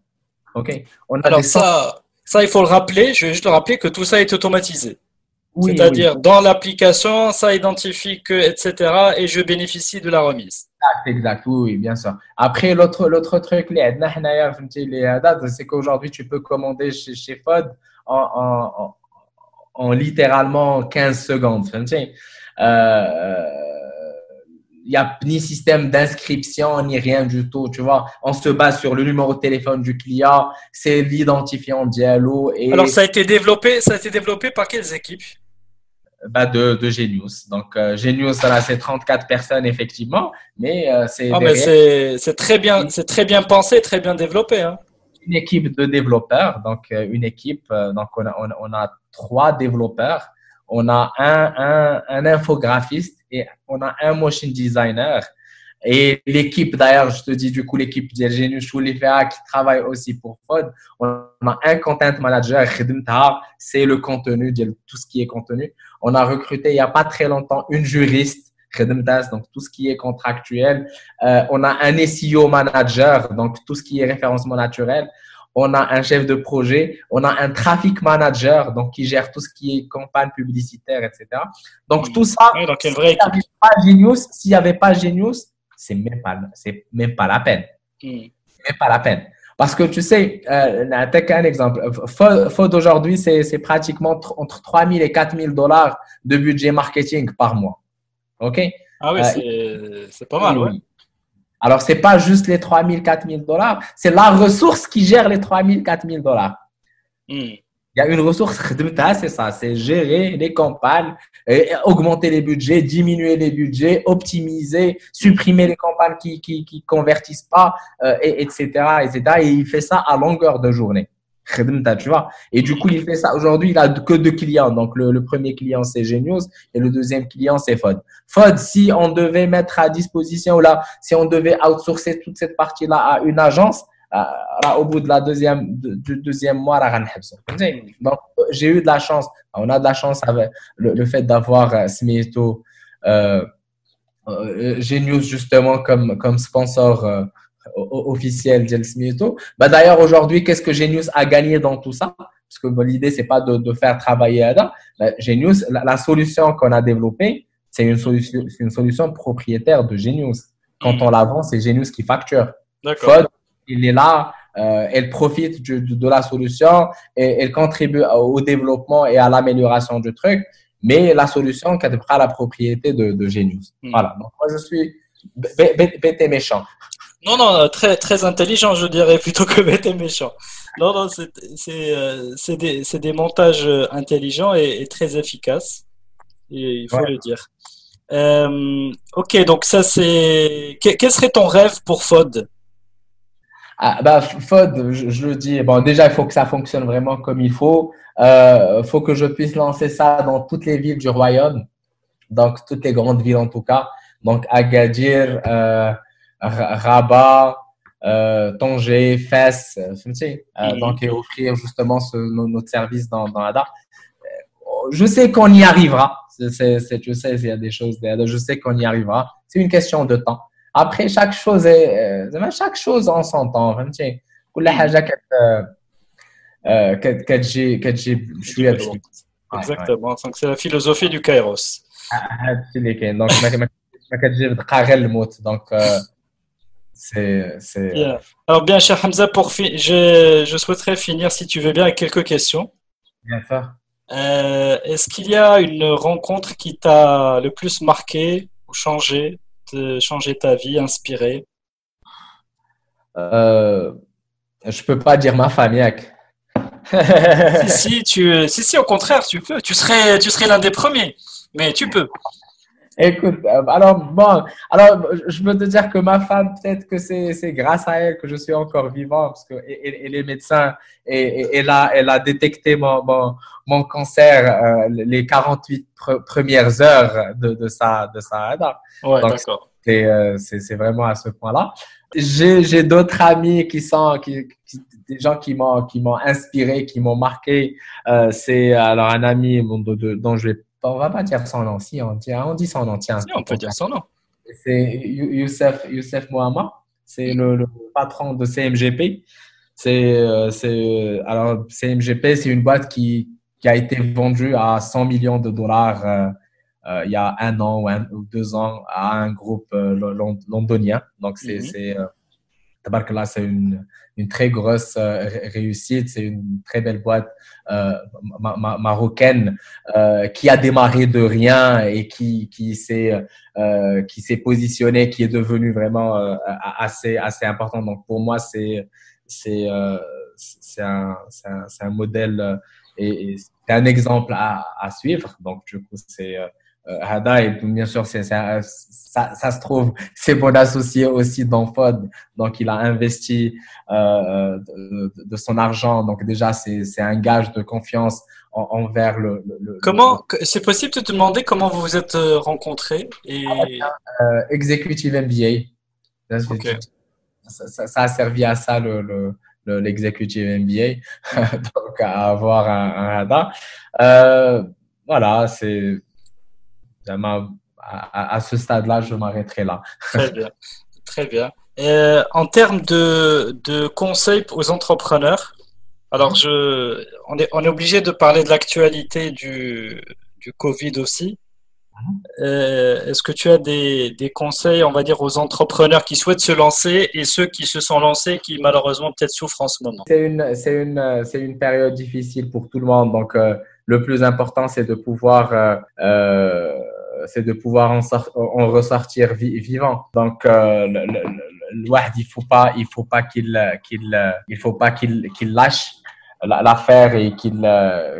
OK? On Alors, ça, ça, il faut le rappeler. Je vais juste le rappeler que tout ça est automatisé. C'est-à-dire, dans l'application, ça identifie que, etc. et je bénéficie de la remise. Exact, exact, oui, bien sûr. Après, l'autre, l'autre truc, c'est qu'aujourd'hui, tu peux commander chez, chez FOD en, en, littéralement 15 secondes. Euh, il n'y a ni système d'inscription, ni rien du tout, tu vois. On se base sur le numéro de téléphone du client, c'est l'identifiant Diallo. Et... Alors, ça a été développé, ça a été développé par quelles équipes? Bah, de, de Genius. Donc, euh, Genius, ça a c'est 34 personnes, effectivement, mais euh, c'est. Ah, c'est très bien, c'est très bien pensé, très bien développé. Hein. Une équipe de développeurs, donc euh, une équipe, euh, donc on a, on, a trois développeurs, on a un, un, un infographiste et on a un motion designer. Et l'équipe, d'ailleurs, je te dis du coup, l'équipe de Genius qui travaille aussi pour FOD, on a un content manager, c'est le contenu, tout ce qui est contenu. On a recruté il n'y a pas très longtemps une juriste, donc tout ce qui est contractuel. Euh, on a un SEO manager, donc tout ce qui est référencement naturel. On a un chef de projet, on a un traffic manager, donc qui gère tout ce qui est campagne publicitaire, etc. Donc tout ça, s'il n'y avait pas Genius, s'il n'y avait pas Genius, c'est même pas, c'est même pas la peine. Hmm. Même pas la peine. Parce que tu sais, euh, un exemple. Fod aujourd'hui, c'est pratiquement entre 3 000 et 4 000 dollars de budget marketing par mois. OK? Ah oui, euh, c'est pas mal, oui. Alors, ce n'est pas juste les 3 000, 4 000 dollars, c'est la ressource qui gère les 3 000, 4 000 dollars. Hmm. Il y a une ressource, c'est ça, c'est gérer les campagnes, augmenter les budgets, diminuer les budgets, optimiser, supprimer les campagnes qui qui, qui convertissent pas, euh, et, etc., etc. Et il fait ça à longueur de journée. Tu vois. Et du coup, il fait ça. Aujourd'hui, il a que deux clients. Donc, le, premier client, c'est Genius et le deuxième client, c'est FOD. FOD, si on devait mettre à disposition, là, si on devait outsourcer toute cette partie-là à une agence, euh, au bout de la deuxième du deuxième mois donc j'ai eu de la chance on a de la chance avec le, fait d'avoir euh, Smieto euh, Genius justement comme comme sponsor officiel de Smieto bah d'ailleurs aujourd'hui qu'est-ce que Genius a gagné dans tout ça? Parce que bon, l'idée c'est pas de, de, faire travailler Ada bah, Genius la, solution qu'on a développée c'est une solution une solution propriétaire de Genius quand hmm. on la vend c'est Genius qui facture D'accord il est là, euh, elle profite de, la solution et elle contribue au développement et à l'amélioration du truc. Mais la solution, qui à la propriété de, de Genius. Hmm. Voilà. Donc, moi, je suis bête et méchant. Non, non, très, très intelligent, je dirais, plutôt que bête et méchant. Non, non, c'est euh, des, des, montages intelligents et, très efficaces. il faut le dire. Euh, ok, donc ça, c'est. Quel serait ton rêve pour FOD ah, bah, FOD, je, le dis, bon, déjà, il faut que ça fonctionne vraiment comme il faut. Il euh, faut que je puisse lancer ça dans toutes les villes du royaume, donc toutes les grandes villes en tout cas. Donc, Agadir, euh, Rabat, euh, Tanger, Fès, euh, donc et offrir justement notre service dans, dans la DAR. Je sais qu'on y arrivera. Je sais il y a des choses, je sais qu'on y arrivera. C'est une question de temps. Après, chaque chose est, chaque chose en son temps. Exactement. C'est la philosophie du Kairos. Donc, alors bien, cher Hamza, pour je, souhaiterais finir, si tu veux bien, avec quelques questions. Bien sûr. Euh, est-ce qu'il y a une rencontre qui t'a le plus marqué ou changé, de changer ta vie, inspiré? Euh, Je peux pas dire ma famille. si, si, tu, si, si, au contraire, tu peux. Tu serais, tu serais l'un des premiers, mais tu peux. Écoute, euh, alors bon, alors je veux te dire que ma femme, peut-être que c'est grâce à elle que je suis encore vivant, parce que et, les médecins, et, elle, a, elle a détecté mon, mon, cancer euh, les 48 premières heures de, de sa de sa Ouais, d'accord. Euh, c'est vraiment à ce point-là. J'ai d'autres amis qui sont qui, des gens qui m'ont qui m'ont inspiré, qui m'ont marqué. c'est alors un ami dont je vais on va pas dire son nom, si on dit, on dit son nom, tiens. on peut dire son nom. C'est Youssef, Youssef Mohamed, c'est le, patron de CMGP. C'est, euh, alors, CMGP, c'est une boîte qui, qui a été vendue à 100 millions de dollars euh, euh, il y a un an ou, deux ans à un groupe londonien. Donc, c'est, mm là, c'est une, une très grosse euh, réussite. C'est une très belle boîte euh, marocaine euh, qui a démarré de rien et qui, qui s'est euh, qui s'est positionné, qui est devenu vraiment euh, assez assez important. Donc pour moi, c'est c'est c'est un, un, un modèle et, et c'est un exemple à, à suivre. Donc du coup, c'est euh, Hada, et bien sûr, c'est, ça, ça, se trouve, c'est mon associé aussi dans FOD. Donc, il a investi euh, de, de, son argent. Donc, déjà, c'est, c'est un gage de confiance envers le, le, Comment, c'est possible de te demander comment vous vous êtes euh, rencontrés et... Euh, executive MBA. Ça, ça, a servi à ça, le, l'executive MBA, donc à avoir un, un Hada. Euh, voilà, c'est à, ce stade-là, je m'arrêterai là. Très bien. Très bien. Euh, en termes de, de, conseils aux entrepreneurs, alors je, on, est, on est obligé de parler de l'actualité du, du Covid aussi. Euh, est-ce que tu as des, des, conseils, on va dire, aux entrepreneurs qui souhaitent se lancer et ceux qui se sont lancés qui malheureusement peut-être souffrent en ce moment? C'est une, une, une période difficile pour tout le monde. Donc, euh, le plus important, c'est de pouvoir euh, c'est de pouvoir en, en ressortir vivant. Donc, euh, le, le, le, il faut pas, il faut pas qu'il, qu'il, il faut pas qu'il, qu'il lâche l'affaire et qu'il,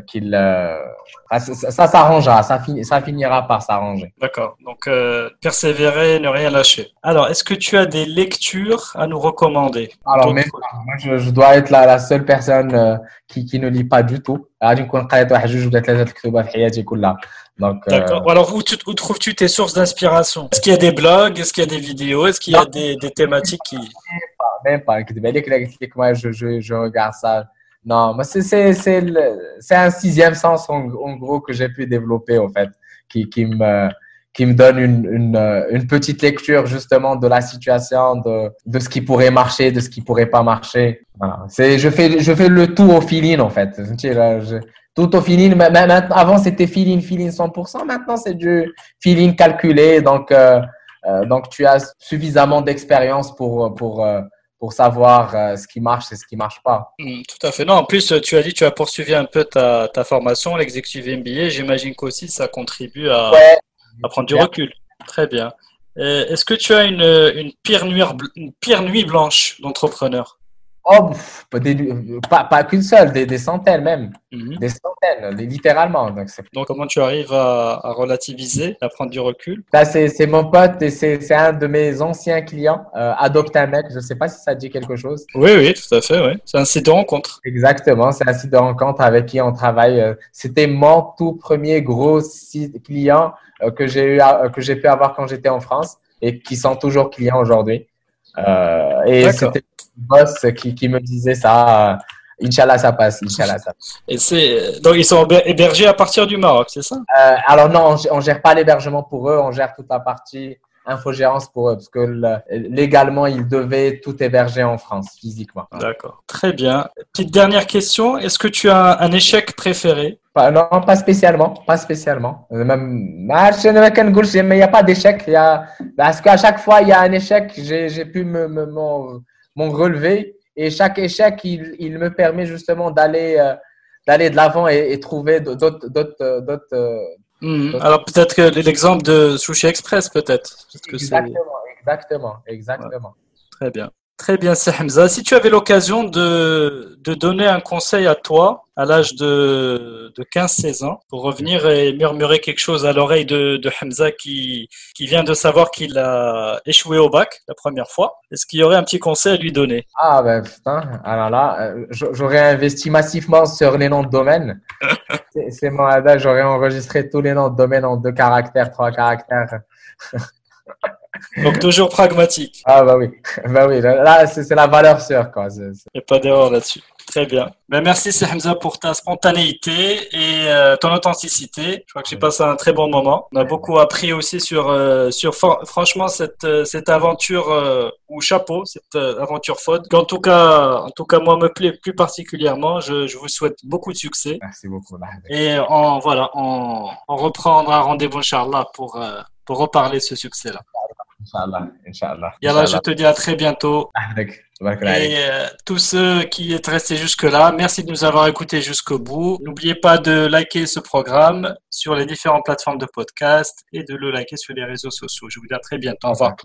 qu'il, ça, s'arrangera, ça, ça finira par s'arranger. D'accord. Donc, euh, persévérer, ne rien lâcher. Alors, est-ce que tu as des lectures à nous recommander Alors, moi, je, je, dois être la, la seule personne euh, qui, qui ne lit pas du tout. Donc, euh, D'accord. Alors, où, où trouves-tu tes sources d'inspiration? Est-ce qu'il y a des blogs? Est-ce qu'il y a des vidéos? Est-ce qu'il y a des, des, thématiques qui... Même pas. Même pas. Moi, je, je, je regarde ça. Non, mais c'est un sixième sens, en, en gros, que j'ai pu développer, en fait, qui, qui me qui me donne une, une, une, petite lecture justement de la situation, de, de ce qui pourrait marcher, de ce qui pourrait pas marcher. Voilà. C'est, je fais, je fais le tout au feeling en fait. Je, tout au feeling. Avant, c'était feeling, feeling 100%. Maintenant, c'est du feeling calculé. Donc, euh, euh, donc tu as suffisamment d'expérience pour, pour, euh, pour savoir euh, ce qui marche et ce qui marche pas. Mm, tout à fait. Non, en plus, tu as dit tu as poursuivi un peu ta, ta formation, l'executive MBA. J'imagine qu'aussi ça contribue à, à prendre du recul. Très bien. Est-ce que tu as une, une, pire, nuit, une pire nuit blanche d'entrepreneur? Oh, pas, pas qu'une seule, des, des, centaines même. Mhm. Des centaines, littéralement. Donc, Donc, comment tu arrives à, à, relativiser, à prendre du recul? Là, c'est mon pote et c'est un de mes anciens clients, euh, Adopte un mec. Je ne sais pas si ça dit quelque chose. Oui, oui, tout à fait. Oui. C'est un site de rencontre. Exactement, c'est un site de rencontre avec qui on travaille. Euh, c'était mon tout premier gros site client euh, que j'ai eu que j'ai pu avoir quand j'étais en France et qui sont toujours clients aujourd'hui. Euh, et c'était boss qui, qui, me disait ça. Inch'Allah, ça passe. Inch'Allah, ça passe. Et c'est, donc, ils sont hébergés à partir du Maroc, c'est ça? Euh, Alors, non, on ne gère pas l'hébergement pour eux, on gère toute la partie infogérance pour eux, parce que légalement, ils devaient tout héberger en France, physiquement. D'accord. Très bien. Petite dernière question. Est-ce que tu as un échec préféré? Non, pas spécialement. Pas spécialement. Même, il n'y a pas d'échec. Il y a, parce qu'à chaque fois, il y a un échec, j'ai pu me, me, mon relevé. Et chaque échec, il, il me permet justement d'aller euh, d'aller de l'avant et, trouver d'autres d'autres hmm. Alors peut-être que l'exemple de Sushi Express, peut-être. Exactement, exactement, exactement. Très bien. Très bien, Hamza. Si tu avais l'occasion de, de donner un conseil à toi à l'âge de, de 15-16 ans pour revenir et murmurer quelque chose à l'oreille de, de Hamza qui, qui vient de savoir qu'il a échoué au bac la première fois, est-ce qu'il y aurait un petit conseil à lui donner? Ah ben putain, alors là, euh, j'aurais investi massivement sur les noms de domaine. C'est mon adage, j'aurais enregistré tous les noms de domaine en deux caractères, trois caractères. Donc toujours pragmatique. Ah bah oui, bah oui. Là, c'est la valeur sûre quoi. Il n'y a pas d'erreur là-dessus. Très bien. Ben, merci Hamza pour ta spontanéité et euh, ton authenticité. Je crois que j'ai passé un très bon moment. On a beaucoup appris aussi sur euh, sur franchement cette euh, cette aventure ou chapeau cette aventure faute. En tout cas en tout cas moi me plaît plus particulièrement. Je, je vous souhaite beaucoup de succès. Merci beaucoup. Et on voilà on, on reprendra rendez-vous Inch'Allah pour pour reparler de ce succès là. Inch'Allah, Inch'Allah. Yallah, je te dis à très bientôt. Et euh, tous ceux qui êtes restés jusque-là, merci de nous avoir écoutés jusqu'au bout. N'oubliez pas de liker ce programme sur les différentes plateformes de podcast et de le liker sur les réseaux sociaux. Je vous dis à très bientôt. Au revoir.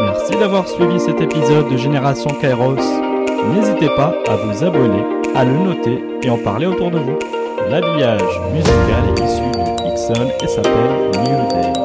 Merci d'avoir suivi cet épisode de Génération Kairos. N'hésitez pas à vous abonner, à le noter et en parler autour de vous. L'habillage musical est issu de Ixon et s'appelle New Day.